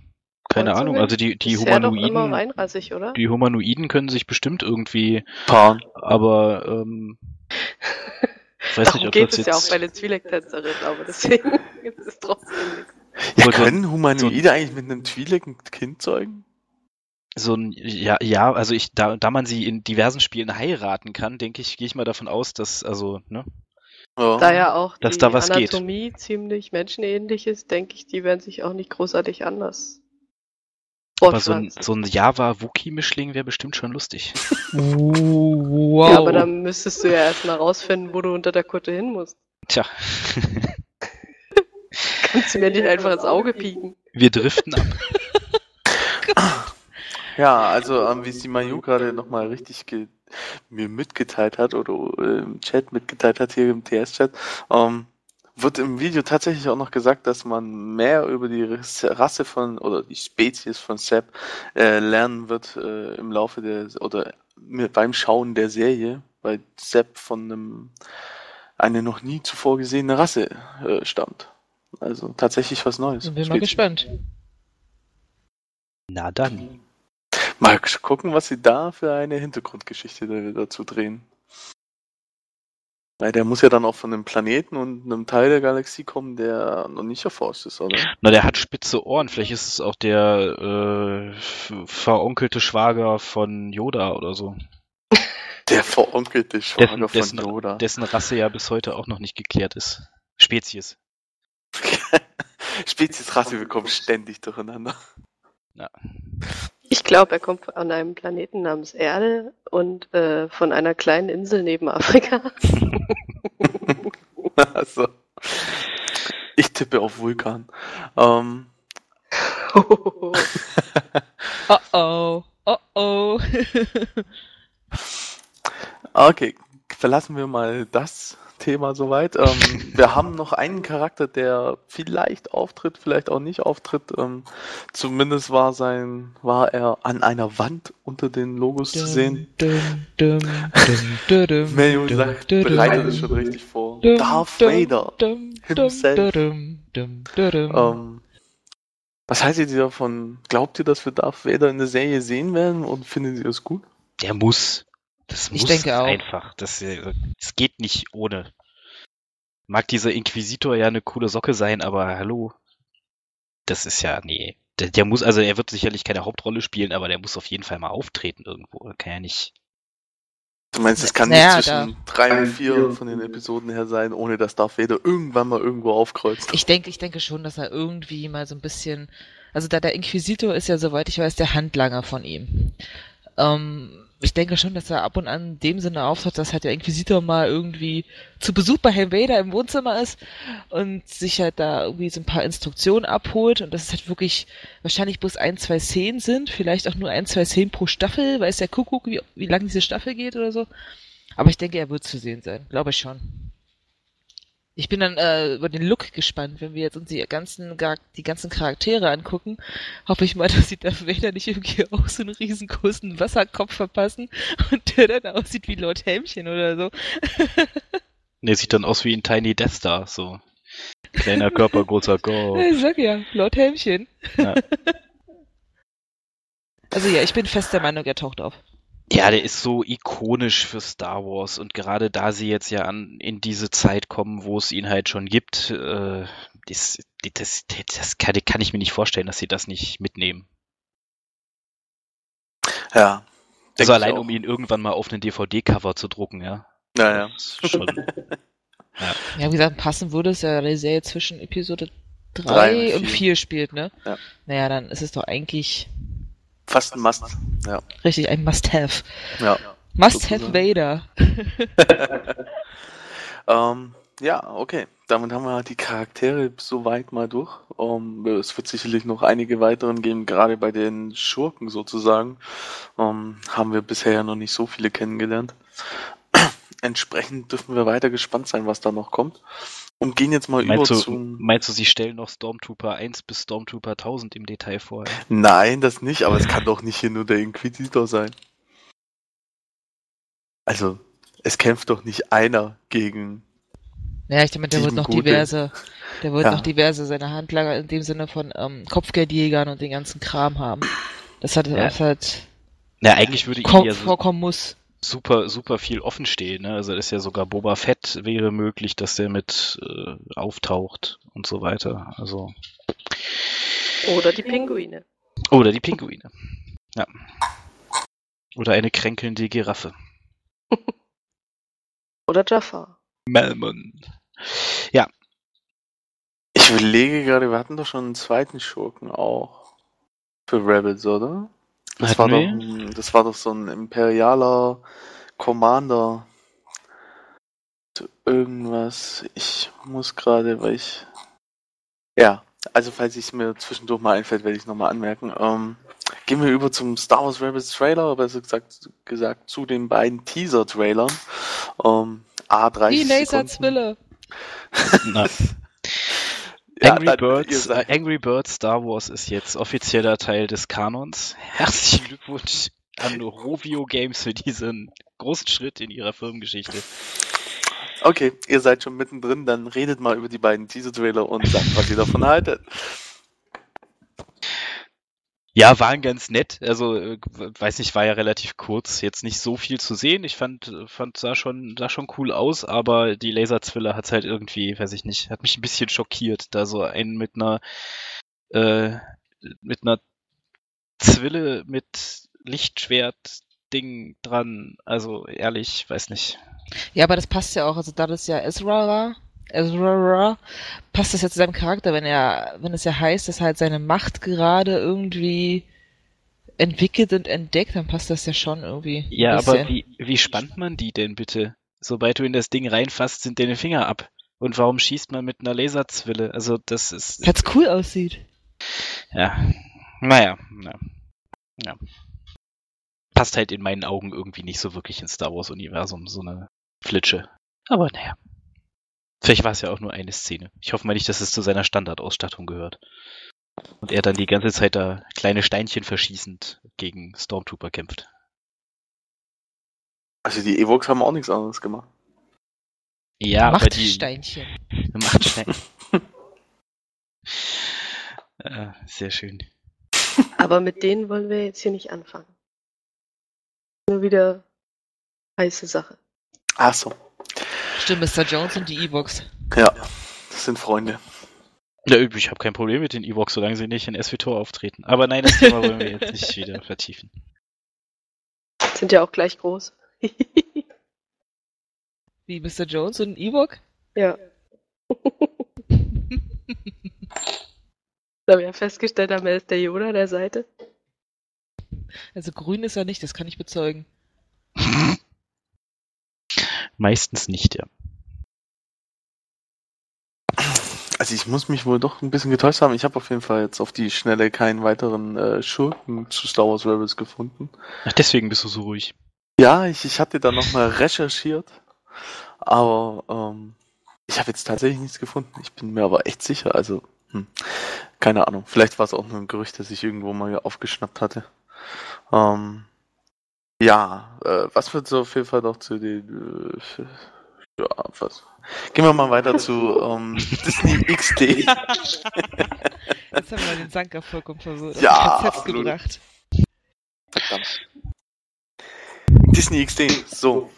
Keine Ahnung, also die, die
Bisher doch immer
Humanoiden,
reinrassig, oder?
die Humanoiden können sich bestimmt irgendwie,
Paaren.
aber, ähm, <laughs> ich weiß
Darum
nicht, ob
geht
das
es
jetzt,
ja auch bei den Twi'lek-Tänzerinnen, aber deswegen <laughs> ist es trotzdem nichts.
Ja,
Oder
können Humanoide eigentlich mit einem Twi'lek ein Kind zeugen?
so ein, ja, ja, also ich, da, da man sie in diversen Spielen heiraten kann, denke ich, gehe ich mal davon aus, dass, also, ne?
Ja.
Da ja auch
Dass
die
da was geht.
Anatomie ziemlich menschenähnlich ist, denke ich, die werden sich auch nicht großartig anders
Aber so ein, so ein Java-Wookie-Mischling wäre bestimmt schon lustig. <laughs>
Wow.
Ja, aber dann müsstest du ja erstmal rausfinden, wo du unter der Kutte hin musst.
Tja, <laughs>
Kannst du mir nicht einfach ins Auge pieken.
wir driften ab. <laughs>
Ja, also ähm, wie es die Mayu gerade nochmal richtig ge mir mitgeteilt hat oder äh, im Chat mitgeteilt hat, hier im TS-Chat, ähm, wird im Video tatsächlich auch noch gesagt, dass man mehr über die Rasse von oder die Spezies von Sepp äh, lernen wird äh, im Laufe der oder mit, beim Schauen der Serie, weil Sepp von einem eine noch nie zuvor gesehene Rasse äh, stammt. Also tatsächlich was Neues.
Bin mal gespannt.
Na dann.
Mal gucken, was sie da für eine Hintergrundgeschichte da- dazu drehen. Weil der muss ja dann auch von einem Planeten und einem Teil der Galaxie kommen, der noch nicht erforscht ist, oder?
Na, der hat spitze Ohren. Vielleicht ist es auch der äh, veronkelte Schwager von Yoda oder so. <laughs>
Der veronkelte Schwager
Dessen,
von
dessen,
Yoda.
dessen Rasse ja bis heute auch noch nicht geklärt ist. Spezies. <laughs>
Speziesrasse, wir kommen ständig durcheinander.
Ich glaube, er kommt von einem Planeten namens Erde und äh, von einer kleinen Insel neben Afrika. <laughs>
also. Ich tippe auf Vulkan. Ähm,
Oh oh, oh oh.
okay, verlassen wir mal das Thema soweit. Ähm, wir haben noch einen Charakter, der vielleicht auftritt, vielleicht auch nicht auftritt. Ähm, zumindest war sein, war er an einer Wand unter den Logos zu sehen.
Dum, dum,
Mario
dum,
sagt, bereitet es schon richtig vor.
dum,
Darth
dum,
Vader
dum, dum,
himself.
dum, dum, dum, dum.
Ähm, was haltet ihr davon? Glaubt ihr, dass wir Darth Vader in der Serie sehen werden und findet ihr es gut?
Der muss. Das
Ich
muss
denke auch.
einfach. Das, äh, es geht nicht ohne. Mag dieser Inquisitor ja eine coole Socke sein, aber hallo. Das ist ja, nee. Der, der muss, also er wird sicherlich keine Hauptrolle spielen, aber der muss auf jeden Fall mal auftreten irgendwo. Kann ja nicht.
Du meinst, es kann
Naja,
nicht zwischen drei und vier von den Episoden her sein, ohne dass Darth Vader irgendwann mal irgendwo aufkreuzt.
Ich denke, ich denke schon, dass er irgendwie mal so ein bisschen, also da der Inquisitor ist ja, soweit ich weiß, der Handlanger von ihm. Ähm, ich denke schon, dass er ab und an in dem Sinne auftritt, dass halt der Inquisitor mal irgendwie zu Besuch bei Herrn Vader im Wohnzimmer ist und sich halt da irgendwie so ein paar Instruktionen abholt und dass es halt wirklich wahrscheinlich bloß ein, zwei Szenen sind, vielleicht auch nur ein, zwei Szenen pro Staffel, weiß der Kuckuck, wie, wie lang diese Staffel geht oder so. Aber ich denke, er wird zu sehen sein, glaube ich schon. Ich bin dann äh, über den Look gespannt, wenn wir jetzt uns die ganzen, die ganzen Charaktere angucken. Hoffe ich mal, <laughs> dass sie Darth Vader nicht irgendwie <laughs> auch so einen riesengroßen Wasserkopf verpassen und der dann aussieht wie Lord Helmchen oder so. <laughs>
Der sieht dann aus wie ein Tiny Death Star, so. Kleiner Körper, großer Kopf.
Ich sag ja, Lord Helmchen.
Ja.
Also ja, ich bin fest der Meinung, er taucht auf.
Ja, der ist so ikonisch für Star Wars und gerade da sie jetzt ja an in diese Zeit kommen, wo es ihn halt schon gibt, äh, das, das, das kann, kann ich mir nicht vorstellen, dass sie das nicht mitnehmen.
Ja.
Also allein um ihn irgendwann mal auf einen DVD-Cover zu drucken, ja.
Naja.
Das ist schon, <laughs>
Ja, wie gesagt, passen würde es ja, die Serie zwischen Episode
Drei
3
und
und
vier.
4 spielt, ne?
Ja.
Naja, dann ist es doch eigentlich
Fast ein Must. Ja.
richtig ein Must-Have.
Ja.
Must-Have. Vader. <laughs>
Ähm, ja, okay. Damit haben wir die Charaktere soweit mal durch. Ähm, es wird sicherlich noch einige weiteren geben, gerade bei den Schurken sozusagen. Ähm, haben wir bisher ja noch nicht so viele kennengelernt. <clears throat> Entsprechend dürfen wir weiter gespannt sein, was da noch kommt. Und gehen jetzt mal
meinst,
über
du,
zum.
meinst du, sie stellen noch Stormtrooper 1 bis Stormtrooper 1000 im Detail vor?
Nein, das nicht, aber es kann doch nicht hier nur der Inquisitor sein. Also, es kämpft doch nicht einer gegen.
Ja, ich denke, der wird noch
gute.
diverse, der wird
Ja.
noch diverse seine Handlanger in dem Sinne von ähm, Kopfgeldjägern und den ganzen Kram haben. Das hat,
Ja.
das halt
Na, eigentlich würde
kom
ihnen ja so
vorkommen muss.
Super, super viel offen stehen. Ne? Also das ist ja sogar Boba Fett wäre möglich, dass der mit äh, auftaucht und so weiter. Also
Oder die Pinguine.
oder die Pinguine. Ja. Oder eine kränkelnde Giraffe. <laughs>
Oder Jafar.
Melman.
Ich überlege gerade, wir hatten doch schon einen zweiten Schurken auch. Für Rebels, oder? Das war,
Hatten
doch,
wir?
ein- das war doch so ein imperialer Commander. Zu Irgendwas. Ich muss gerade, weil ich. Ja, also falls es mir zwischendurch mal einfällt, werde ich es nochmal anmerken. Ähm, gehen wir über zum Star Wars Rebels Trailer, besser gesagt, gesagt zu den beiden Teaser-Trailern. Ähm, A30
Die. Laserzwille. <laughs>
Ja,
Angry,
ihr
Birds,
seid-
Angry Birds Star Wars ist jetzt offizieller Teil des Kanons. <laughs> Herzlichen Glückwunsch an Rovio Games für diesen großen Schritt in ihrer Firmengeschichte.
Okay, ihr seid schon mittendrin, dann redet mal über die beiden Teaser-Trailer und sagt, was ihr davon haltet.
Ja, waren ganz nett. Also, äh, weiß nicht, war ja relativ kurz, jetzt nicht so viel zu sehen. Ich fand, fand sah schon, sah schon cool aus, aber die Laserzwille hat's halt irgendwie, weiß ich nicht, hat mich ein bisschen schockiert, da so einen mit einer, äh, mit einer Zwille mit Lichtschwert-Ding dran. Also, ehrlich, weiß nicht.
Ja, aber das passt ja auch, also da das ja Ezra war, Ezra war, passt das ja zu seinem Charakter, wenn er, wenn es ja heißt, dass halt seine Macht gerade irgendwie entwickelt und entdeckt, dann passt das ja schon irgendwie.
Ja, aber wie, wie spannt man die denn bitte? Sobald du in das Ding reinfasst, sind deine Finger ab. Und warum schießt man mit einer Laserzwille? Also das ist.
Weil's cool aussieht.
Ja. Naja. Ja. ja. Passt halt in meinen Augen irgendwie nicht so wirklich ins Star Wars-Universum, so eine Flitsche. Aber naja. Vielleicht war es ja auch nur eine Szene. Ich hoffe mal nicht, dass es zu seiner Standardausstattung gehört. Und er dann die ganze Zeit da kleine Steinchen verschießend gegen Stormtrooper kämpft.
Also die Evox haben auch nichts anderes gemacht.
Ja, aber die
Machtsteinchen. <laughs>
Machtstein. äh, <laughs> sehr schön.
Aber mit denen wollen wir jetzt hier nicht anfangen. Nur wieder heiße Sache.
Ach so.
Stimmt, Mr. Jones und die E-Box.
Ja, das sind Freunde.
Ja, ich habe kein Problem mit den Evox, solange sie nicht in SWTOR auftreten. Aber nein, das Thema wollen wir jetzt nicht <laughs> wieder vertiefen.
Sind ja auch gleich groß. <laughs>
Wie Mr. Jones und ein E-Book?
ja. <laughs> Da wir ja festgestellt haben, er ist der Yoda der Seite.
Also grün ist er nicht, das kann ich bezeugen.
Meistens nicht, ja.
Also ich muss mich wohl doch ein bisschen getäuscht haben. Ich habe auf jeden Fall jetzt auf die Schnelle keinen weiteren äh, Schurken zu Star Wars Rebels gefunden.
Ach, deswegen bist du so ruhig.
Ja, ich, ich hatte da nochmal recherchiert, aber ähm, ich habe jetzt tatsächlich nichts gefunden. Ich bin mir aber echt sicher. Also, hm, keine Ahnung. Vielleicht war es auch nur ein Gerücht, das ich irgendwo mal aufgeschnappt hatte. Ähm, ja, äh, was wird so auf jeden Fall noch zu den... Äh, ja, was? Gehen wir mal weiter zu ähm, <laughs> Disney XD. <laughs>
Jetzt haben wir den Sanka vollkommen verwirrt.
Ja, absolut.
gebracht.
Verdammt. Disney XD, so.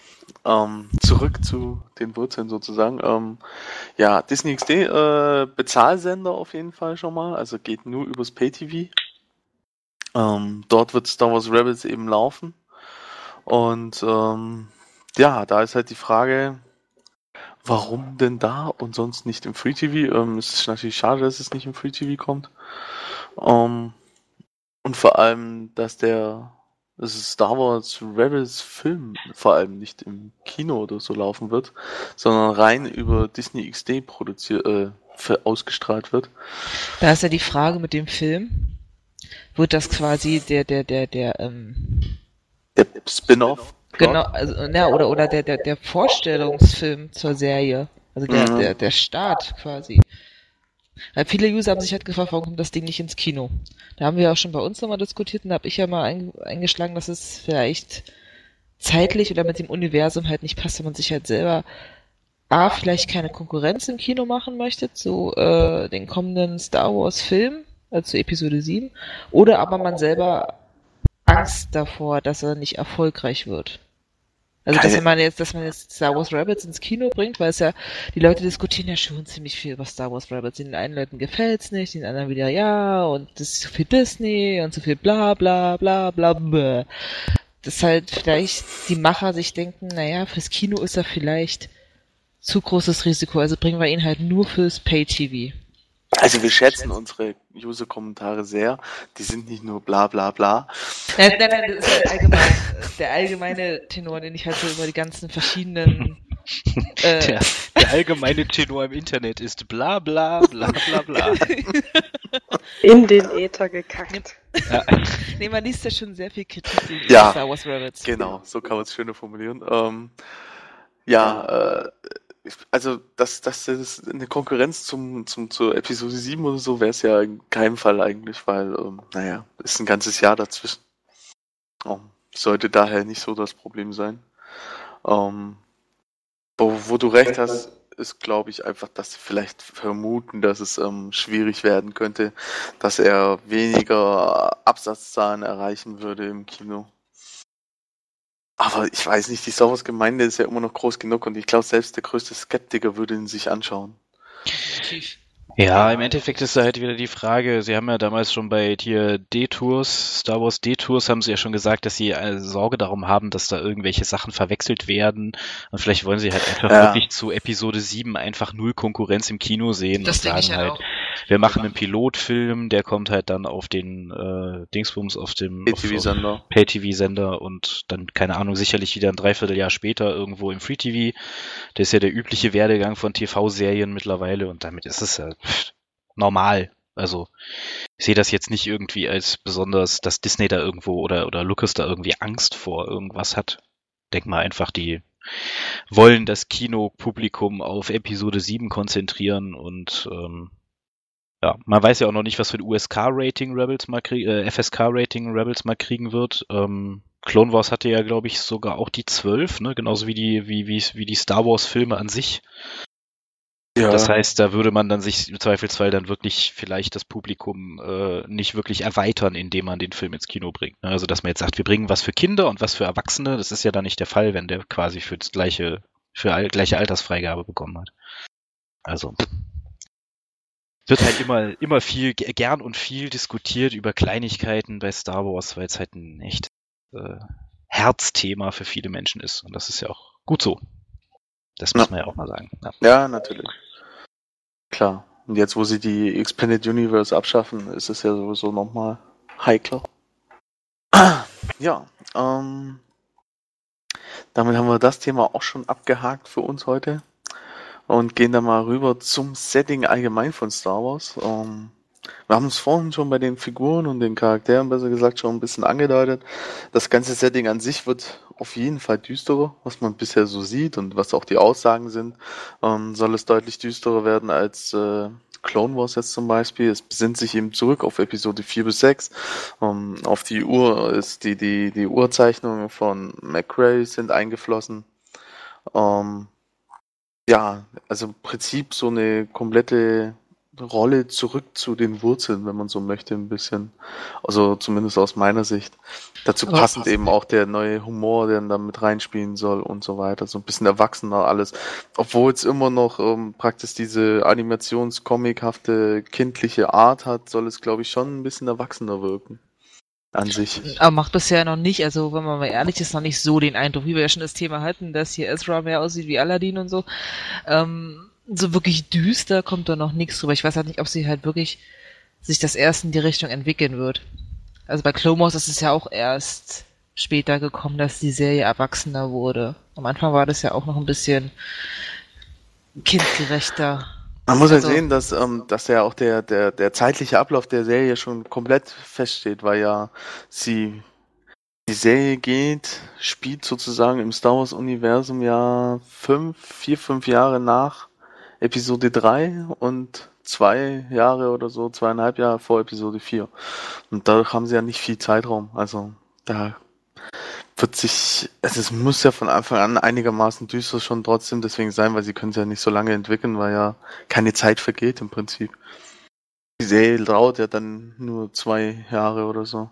Ähm, zurück zu den Wurzeln sozusagen. Ähm, ja, Disney XD, äh, Bezahlsender auf jeden Fall schon mal, also geht nur übers Pay-TV. Ähm, dort wird Star Wars Rebels eben laufen. Und ähm, ja, da ist halt die Frage, warum denn da und sonst nicht im Free TV? Ähm, es ist natürlich schade, dass es nicht im Free TV kommt. Ähm, und vor allem, dass der dass Star Wars Rebels Film vor allem nicht im Kino oder so laufen wird, sondern rein über Disney XD produziert, äh, ausgestrahlt wird.
Da ist ja die Frage mit dem Film. Wird das quasi der, der, der, der, ähm,
Der Spin-off.
genau, also, ja, oder, oder der, der, der Vorstellungsfilm zur Serie. Also der,
Mhm.
der, der Start quasi. Weil viele User haben sich halt gefragt, warum kommt das Ding nicht ins Kino? Da haben wir auch schon bei uns nochmal diskutiert und da habe ich ja mal ein, eingeschlagen, dass es vielleicht zeitlich oder mit dem Universum halt nicht passt, wenn man sich halt selber A, vielleicht keine Konkurrenz im Kino machen möchte zu äh, den kommenden Star Wars Film, also zu Episode 7, oder aber man selber Angst davor, dass er nicht erfolgreich wird. Also dass
Keine-
man jetzt, dass man jetzt Star Wars Rebels ins Kino bringt, weil es ja, die Leute diskutieren ja schon ziemlich viel über Star Wars Rebels. Den einen Leuten gefällt's nicht, den anderen wieder ja, und das ist zu viel Disney und zu viel bla bla bla bla bla. Dass halt vielleicht die Macher sich denken, naja, fürs Kino ist er vielleicht zu großes Risiko, also bringen wir ihn halt nur fürs Pay-TV.
Also wir schätzen unsere User-Kommentare sehr. Die sind nicht nur bla bla bla.
Nein, nein, nein, das ist halt allgemein, der allgemeine Tenor, den ich halt so über die ganzen verschiedenen äh,
Der, der allgemeine Tenor im Internet ist bla bla bla bla bla. <laughs>
In den Äther gekackt.
Ja.
nee, man liest ja schon sehr viel Kritik
Ja,
Star Wars Rebels.
Genau, so kann man es schöner formulieren. Ähm, ja, äh, also dass das ist eine Konkurrenz zum, zum zur Episode 7 oder so wäre es ja in keinem Fall eigentlich, weil, ähm, naja, ist ein ganzes Jahr dazwischen. Ähm, sollte daher nicht so das Problem sein. Ähm, wo, wo du recht hast, ist, glaube ich, einfach, dass sie vielleicht vermuten, dass es ähm, schwierig werden könnte, dass er weniger Absatzzahlen erreichen würde im Kino. Aber ich weiß nicht, die Star Wars Gemeinde ist ja immer noch groß genug und ich glaube, selbst der größte Skeptiker würde ihn sich anschauen.
Ja, im Endeffekt ist da halt wieder die Frage, sie haben ja damals schon bei hier D-Tours, Star Wars D-Tours, haben sie ja schon gesagt, dass sie äh, Sorge darum haben, dass da irgendwelche Sachen verwechselt werden. Und vielleicht wollen sie halt einfach
Ja.
wirklich zu Episode 7 einfach null Konkurrenz im Kino sehen
Das
und
denke
sagen
ich halt
halt,
auch.
Wir machen einen Pilotfilm, der kommt halt dann auf den äh, Dingsbums auf dem
Pay-TV-Sender.
Pay-TV-Sender und dann, keine Ahnung, sicherlich wieder ein Dreivierteljahr später irgendwo im Free-TV. Das ist ja der übliche Werdegang von TV-Serien mittlerweile und damit ist es ja normal. Also ich sehe das jetzt nicht irgendwie als besonders, dass Disney da irgendwo oder, oder Lucas da irgendwie Angst vor irgendwas hat. Denk mal einfach, die wollen das Kinopublikum auf Episode 7 konzentrieren und ähm, ja, man weiß ja auch noch nicht, was für ein USK-Rating Rebels mal kriegen, äh, FSK-Rating Rebels mal kriegen wird. Ähm, Clone Wars hatte ja, glaube ich, sogar auch die 12, ne? Genauso wie die, wie, wie, wie die Star Wars-Filme an sich.
Ja.
Das heißt, da würde man dann sich im Zweifelsfall dann wirklich vielleicht das Publikum äh, nicht wirklich erweitern, indem man den Film ins Kino bringt. ne? Also dass man jetzt sagt, wir bringen was für Kinder und was für Erwachsene, das ist ja dann nicht der Fall, wenn der quasi für das gleiche, für all, gleiche Altersfreigabe bekommen hat. Also wird halt immer, immer viel, ge- gern und viel diskutiert über Kleinigkeiten bei Star Wars, weil es halt ein echt äh, Herzthema für viele Menschen ist. Und das ist ja auch gut so. Das muss man ja auch mal sagen. Ja.
Ja, natürlich. Klar. Und jetzt, wo sie die Expanded Universe abschaffen, ist es ja sowieso nochmal heikler. <clears throat> Ja, ähm, damit haben wir das Thema auch schon abgehakt für uns heute und gehen dann mal rüber zum Setting allgemein von Star Wars. Ähm, wir haben es vorhin schon bei den Figuren und den Charakteren, besser gesagt, schon ein bisschen angedeutet. Das ganze Setting an sich wird auf jeden Fall düsterer, was man bisher so sieht und was auch die Aussagen sind. Ähm, soll es deutlich düsterer werden als äh, Clone Wars jetzt zum Beispiel. Es besinnt sich eben zurück auf Episode 4 bis 6. Ähm, auf die Uhr ist die, die, die Urzeichnungen von McRae sind eingeflossen. Ähm, ja, also im Prinzip so eine komplette Rolle zurück zu den Wurzeln, wenn man so möchte, ein bisschen. Also zumindest aus meiner Sicht. Dazu
Aber
passend eben auch der neue Humor, der dann mit reinspielen soll und so weiter. So ein bisschen erwachsener alles. Obwohl es immer noch ähm, praktisch diese animationscomichafte kindliche Art hat, soll es, glaube ich, schon ein bisschen erwachsener wirken. An sich.
Aber macht bisher noch nicht, also wenn man mal ehrlich ist, noch nicht so den Eindruck, wie wir ja schon das Thema hatten, dass hier Ezra mehr aussieht wie Aladdin und so. Ähm, so wirklich düster kommt da noch nichts drüber. Ich weiß halt nicht, ob sie halt wirklich sich das erst in die Richtung entwickeln wird. Also bei Wars ist es ja auch erst später gekommen, dass die Serie erwachsener wurde. Am Anfang war das ja auch noch ein bisschen kindgerechter.
Man muss halt
Also-
sehen, dass, ähm, dass ja auch der, der, der zeitliche Ablauf der Serie schon komplett feststeht, weil ja sie die Serie geht, spielt sozusagen im Star Wars Universum ja fünf, vier, fünf Jahre nach Episode 3 und zwei Jahre oder so, zweieinhalb Jahre vor Episode 4. Und dadurch haben sie ja nicht viel Zeitraum. Also da wird sich, also es muss ja von Anfang an einigermaßen düster schon trotzdem deswegen sein, weil sie können es ja nicht so lange entwickeln, weil ja keine Zeit vergeht im Prinzip. Die Serie dauert ja dann nur zwei Jahre oder so.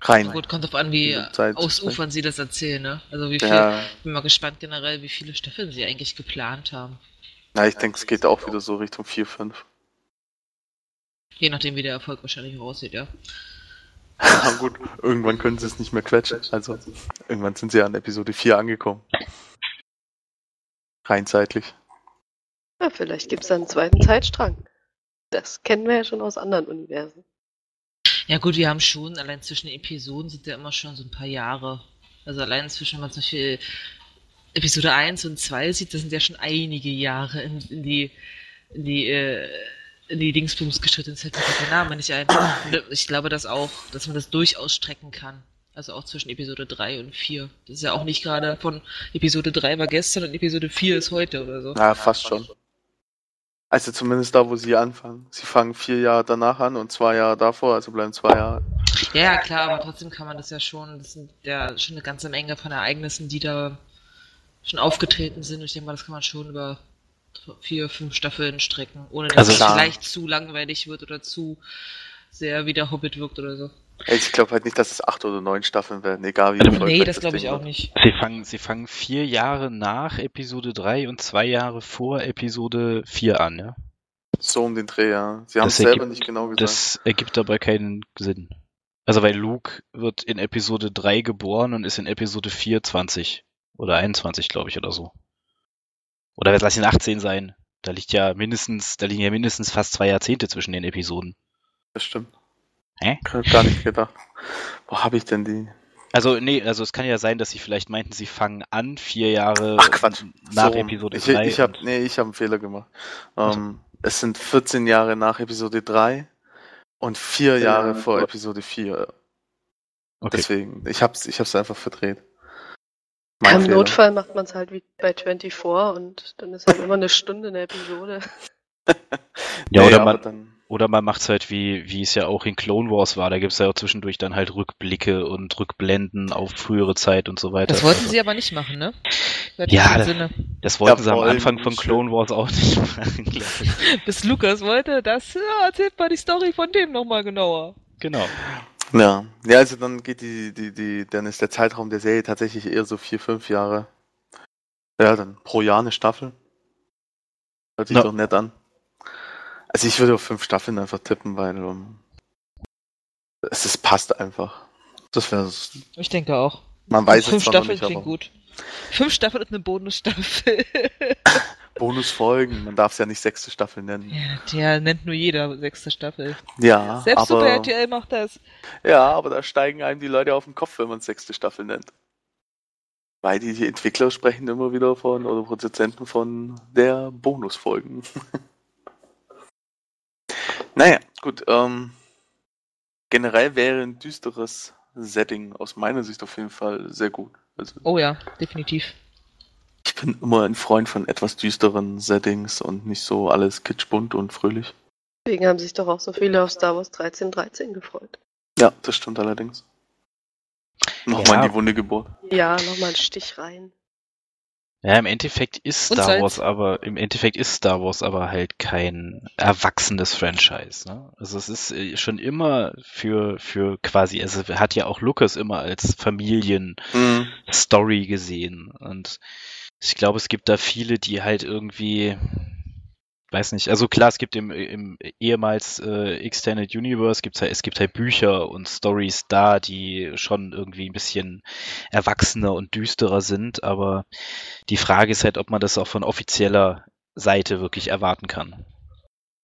Rein.
Gut, kommt drauf an, wie ausufern sie das erzählen, ne? Also wie viel,
Ja,
bin mal gespannt generell, wie viele Staffeln sie eigentlich geplant haben.
na, ich denke, es geht auch wieder so Richtung 4, 5.
Je nachdem, wie der Erfolg wahrscheinlich aussieht, ja.
Na gut, irgendwann können sie es nicht mehr quetschen. Also, irgendwann sind sie ja an Episode 4 angekommen. Rein zeitlich.
Ja, vielleicht gibt es einen zweiten Zeitstrang. Das kennen wir ja schon aus anderen Universen.
Ja gut, wir haben schon, allein zwischen den Episoden sind ja immer schon so ein paar Jahre. Also allein zwischen, wenn man zum Beispiel Episode 1 und 2 sieht, das sind ja schon einige Jahre in, in die, in die, äh, die Dingsbums geschritten. Jetzt fällt mir der Name nicht ein. Und Ich glaube, dass auch, dass man das durchaus strecken kann. Also auch zwischen Episode 3 und 4. Das ist ja auch nicht gerade von Episode 3 war gestern und Episode 4 ist heute oder so.
Ja, fast schon. Also zumindest da, wo sie anfangen. Sie fangen vier Jahre danach an und zwei Jahre davor, also bleiben zwei Jahre.
Ja, ja, klar, aber trotzdem kann man das ja schon, das sind ja schon eine ganze Menge von Ereignissen, die da schon aufgetreten sind. Ich denke mal, das kann man schon über vier, fünf Staffeln strecken, ohne dass
Also
es
klar.
vielleicht zu langweilig wird oder zu sehr wie der Hobbit wirkt oder so.
Ich glaube halt nicht, dass es acht oder neun Staffeln werden, egal wie
Also,
Nee, das glaube ich auch nicht.
Sie fangen, sie fangen vier Jahre nach Episode 3 und zwei Jahre vor Episode 4 an, ja?
So um den Dreh, ja. Sie haben es selber
ergibt-
nicht genau gesagt.
Das ergibt dabei keinen Sinn. Also weil Luke wird in Episode 3 geboren und ist in Episode 4 20 oder 21, glaube ich, oder so. Oder lass ihn 18 sein. Da liegt ja mindestens, da liegen ja mindestens fast zwei Jahrzehnte zwischen den Episoden.
Das stimmt.
Hä?
Ich hab gar nicht gedacht. Wo habe ich denn die?
Also, nee, also es kann ja sein, dass sie vielleicht meinten, sie fangen an, vier Jahre
Ach Quatsch.
nach
So,
Episode
ich,
3.
Ich habe
und-
nee, ich habe einen Fehler gemacht. Ähm, es sind 14 Jahre nach Episode 3 und vier Jahre vor
vor-
Episode 4.
okay.
Deswegen, ich hab's, ich hab's einfach verdreht. Mein
Im
Fehler.
Notfall macht man es halt wie bei 24 und dann ist halt immer eine Stunde eine Episode. <laughs>
Ja, oder man, oder man macht's halt wie, wie es ja auch in Clone Wars war. Da gibt's ja auch zwischendurch dann halt Rückblicke und Rückblenden auf frühere Zeit und so weiter.
Das wollten
Also,
sie aber nicht machen, ne?
Ja, das-
Sinne.
das wollten
Ja,
sie am Anfang von. Clone Wars auch nicht machen, glaube ich. <laughs>
Bis Lukas wollte, das ja, erzählt mal die Story von dem nochmal genauer.
Genau.
Ja. Ja, also dann geht die, die, die, dann ist der Zeitraum der Serie tatsächlich eher so vier, fünf Jahre. Ja, dann pro Jahr eine Staffel. Hört sich
Ja.
doch nett an. Also ich würde auf fünf Staffeln einfach tippen, weil um, es ist, passt einfach. Das wäre,
Ich denke auch.
man weiß
Fünf
es
Staffeln
nicht,
klingt
aber
gut. Fünf Staffeln und eine Bonusstaffel. <laughs>
Bonusfolgen, man darf es ja nicht sechste Staffel nennen.
ja, der nennt nur jeder sechste Staffel.
Ja,
Selbst Super
aber,
RTL macht das.
ja, aber da steigen einem die Leute auf den Kopf, wenn man sechste Staffel nennt. Weil die, die Entwickler sprechen immer wieder von, oder Produzenten von der Bonusfolgen. <laughs> naja, gut, ähm, generell wäre ein düsteres Setting aus meiner Sicht auf jeden Fall sehr gut. Also,
Oh ja, definitiv.
Ich bin immer ein Freund von etwas düsteren Settings und nicht so alles kitschbunt und fröhlich.
Deswegen haben sich doch auch so viele auf Star Wars 1313 gefreut.
Ja, das stimmt allerdings. Nochmal
Ja.
in die Wunde gebohrt.
Ja, nochmal einen Stich rein.
Ja, im Endeffekt ist Star. Wars aber, im Endeffekt ist Star Wars aber halt kein erwachsenes Franchise, ne? Also es ist äh, schon immer für, für quasi, also hat ja auch Lucas immer als Familien-Story
Mhm.
gesehen. Und ich glaube, es gibt da viele, die halt irgendwie, weiß nicht, also klar, es gibt im, im ehemals äh, Extended Universe, gibt's halt, es gibt halt Bücher und Stories da, die schon irgendwie ein bisschen erwachsener und düsterer sind, aber die Frage ist halt, ob man das auch von offizieller Seite wirklich erwarten kann.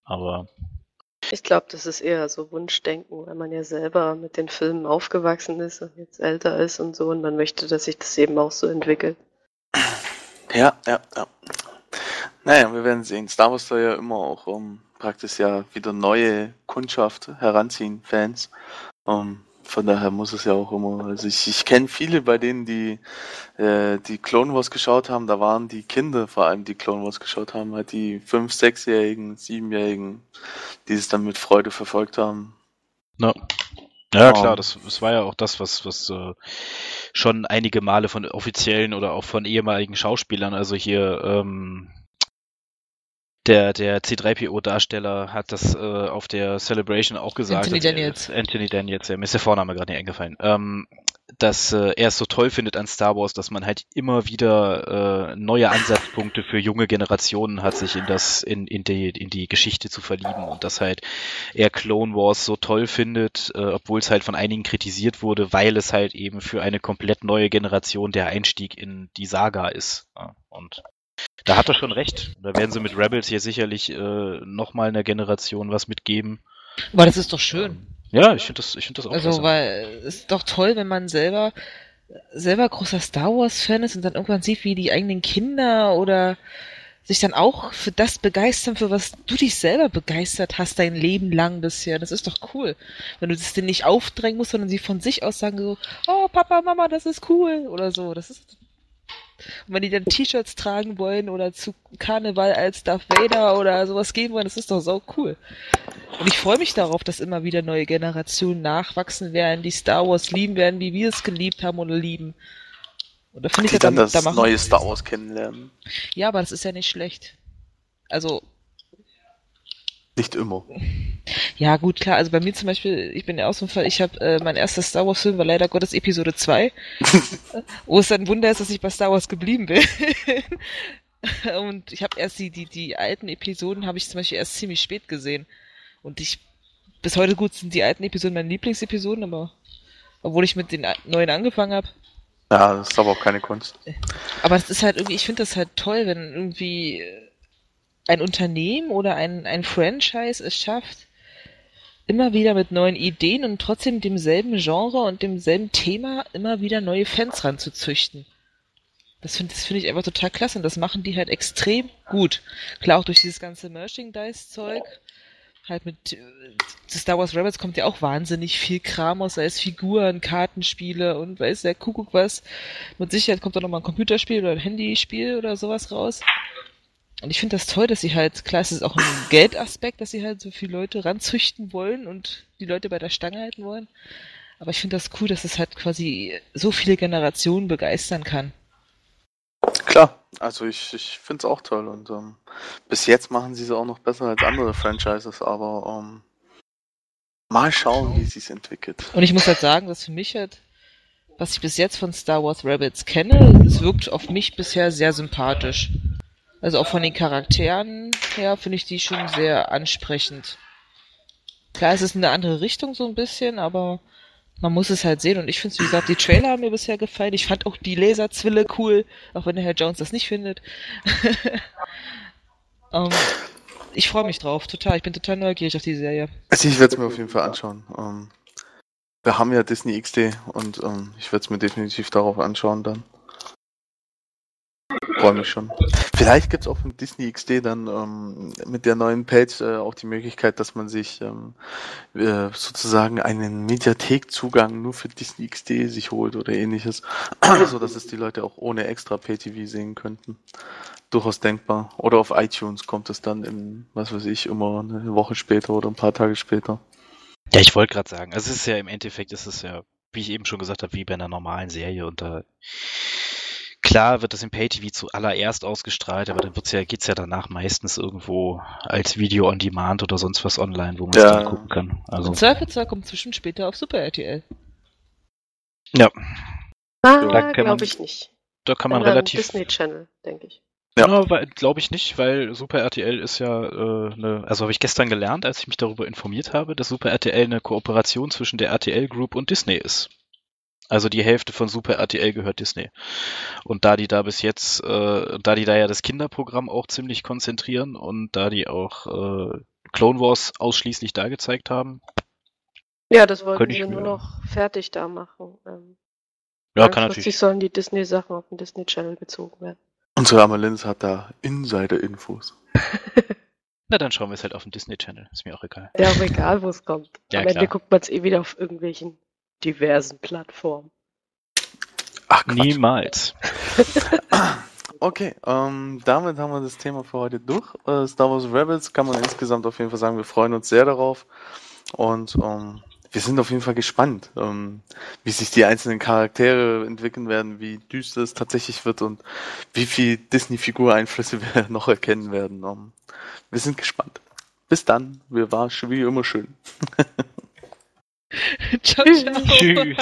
Aber
Ich glaube, das ist eher so Wunschdenken, weil man ja selber mit den Filmen aufgewachsen ist und jetzt älter ist und so und man möchte, dass sich das eben auch so entwickelt.
Ja, ja, ja. Naja, wir werden sehen. Star Wars soll ja immer auch um, praktisch ja wieder neue Kundschaft heranziehen, Fans. Um, von daher muss es ja auch immer, also ich, ich kenne viele bei denen, die äh, die Clone Wars geschaut haben, da waren die Kinder vor allem, die Clone Wars geschaut haben, halt die fünf, sechsjährigen, siebenjährigen, die es dann mit Freude verfolgt haben.
Ja, ja klar, das, das war ja auch das, was, was äh, schon einige Male von offiziellen oder auch von ehemaligen Schauspielern, also hier ähm, der, der C3PO-Darsteller hat das äh, auf der Celebration auch gesagt.
Anthony
er-
Daniels.
Anthony Daniels, ja, mir ist der Vorname gerade nicht eingefallen. Ähm, dass äh, er es so toll findet an Star Wars, dass man halt immer wieder äh, neue Ansatzpunkte für junge Generationen hat, sich in das, in, in die, in die Geschichte zu verlieben und dass halt er Clone Wars so toll findet, äh, obwohl es halt von einigen kritisiert wurde, weil es halt eben für eine komplett neue Generation der Einstieg in die Saga ist. Ja, und da hat er schon recht. Da werden sie mit Rebels hier sicherlich äh, nochmal einer Generation was mitgeben.
Aber das ist doch schön.
Ja, ich finde das, ich finde das auch
Also,
klasse.
weil es ist doch toll, wenn man selber selber großer Star Wars Fan ist und dann irgendwann sieht, wie die eigenen Kinder oder sich dann auch für das begeistern, für was du dich selber begeistert hast, dein Leben lang bisher. Das ist doch cool. Wenn du das denen nicht aufdrängen musst, sondern sie von sich aus sagen so, oh Papa, Mama, das ist cool oder so. Das ist und wenn die dann T-Shirts tragen wollen oder zu Karneval als Darth Vader oder sowas geben wollen, das ist doch so cool. Und ich freue mich darauf, dass immer wieder neue Generationen nachwachsen werden, die Star Wars lieben werden, wie wir es geliebt haben oder lieben. Und da finde ich
Die
ja,
dann
da,
das
da
neue Star Wars kennenlernen.
Ja, aber das ist ja nicht schlecht. Also,
Nicht immer.
ja gut, klar, also bei mir zum Beispiel, ich bin ja auch so ein Fall, ich habe, äh, mein erster Star Wars Film war leider Gottes Episode 2, <laughs> wo es ein Wunder ist, dass ich bei Star Wars geblieben bin. <laughs> Und ich habe erst die, die, die alten Episoden habe ich zum Beispiel erst ziemlich spät gesehen. Und ich, bis heute gut sind die alten Episoden meine Lieblingsepisoden, aber obwohl ich mit den neuen angefangen habe.
Ja, das ist aber auch keine Kunst.
Aber es ist halt irgendwie, ich finde das halt toll, wenn irgendwie äh, ein Unternehmen oder ein, ein Franchise es schafft, immer wieder mit neuen Ideen und trotzdem demselben Genre und demselben Thema immer wieder neue Fans ranzuzüchten. Das finde find ich einfach total klasse und das machen die halt extrem gut. Klar, auch durch dieses ganze Merchandise-Zeug. Halt mit äh, Star Wars Rebels kommt ja auch wahnsinnig viel Kram aus, sei es Figuren, Kartenspiele und weiß der Kuckuck was. Mit Sicherheit kommt da nochmal ein Computerspiel oder ein Handyspiel oder sowas raus. Und ich finde das toll, dass sie halt, klar, es ist auch ein <laughs> Geldaspekt, dass sie halt so viele Leute ranzüchten wollen und die Leute bei der Stange halten wollen. Aber ich finde das cool, dass es halt quasi so viele Generationen begeistern kann.
Klar, also ich, ich finde es auch toll und ähm, bis jetzt machen sie es auch noch besser als andere Franchises, aber ähm, mal schauen, wie sie es entwickelt.
Und ich muss halt sagen, dass für mich halt, was ich bis jetzt von Star Wars Rebels kenne, es wirkt auf mich bisher sehr sympathisch. Also auch von den Charakteren her finde ich die schon sehr ansprechend. Klar, es ist eine andere Richtung so ein bisschen, aber man muss es halt sehen und ich finde, wie gesagt, die Trailer haben mir bisher gefallen. Ich fand auch die Laserzwille cool, auch wenn der Herr Jones das nicht findet. um, <laughs> ähm, ich freue mich drauf, total. Ich bin total neugierig auf die Serie.
Also ich werde es mir auf jeden Fall anschauen. Um, ähm, wir haben ja Disney XD und um, ähm, ich werde es mir definitiv darauf anschauen dann. Freue mich schon. Vielleicht gibt es auch von Disney XD dann ähm, mit der neuen Page äh, auch die Möglichkeit, dass man sich ähm, äh, sozusagen einen Mediathek-Zugang nur für Disney XD sich holt oder ähnliches, <clears throat> so dass es die Leute auch ohne extra Pay-TV sehen könnten. Durchaus denkbar. Oder auf iTunes kommt es dann in, was weiß ich, immer eine Woche später oder ein paar Tage später.
Ja, ich wollte gerade sagen, also es ist ja im Endeffekt, ist es ja, wie ich eben schon gesagt habe, wie bei einer normalen Serie und da Klar wird das im Pay-TV zuallererst ausgestrahlt, aber dann wird's ja, geht's ja danach meistens irgendwo als Video on Demand oder sonst was online, wo man es ja. dann gucken kann.
Also. Und Zweifelsfall kommt zwischen später auf Super RTL.
Ja.
Ah, glaube ich nicht.
Da kann man Dann relativ.
Disney Channel, denke ich.
Ja, ja glaube ich nicht, weil Super RTL ist ja äh, eine, also habe ich gestern gelernt, als ich mich darüber informiert habe, dass Super RTL eine Kooperation zwischen der RTL Group und Disney ist. Also die Hälfte von Super RTL gehört Disney. Und da die da bis jetzt, äh, da die da ja das Kinderprogramm auch ziemlich konzentrieren und da die auch äh, Clone Wars ausschließlich da gezeigt haben.
Ja, das wollten sie nur noch fertig da machen. Ähm,
ja, kann natürlich.
sollen die Disney-Sachen auf den Disney Channel gezogen werden.
Unsere Amalins hat da Insider-Infos. <laughs>
Na, dann schauen wir es halt auf dem Disney Channel. Ist mir auch egal.
Ja, auch egal, wo es kommt. Ja, Am Ende guckt man es eh wieder auf irgendwelchen diversen Plattformen.
Ach, Quatsch. Niemals. <laughs>
okay, ähm, damit haben wir das Thema für heute durch. Äh, Star Wars Rebels kann man insgesamt auf jeden Fall sagen, wir freuen uns sehr darauf. Und ähm, wir sind auf jeden Fall gespannt, ähm, wie sich die einzelnen Charaktere entwickeln werden, wie düster es tatsächlich wird und wie viel Disney-Figur-Einflüsse <laughs> wir noch erkennen werden. Ähm, wir sind gespannt. Bis dann, wir waren schon wie immer schön. <laughs> <laughs>
唱下 <laughs> 去。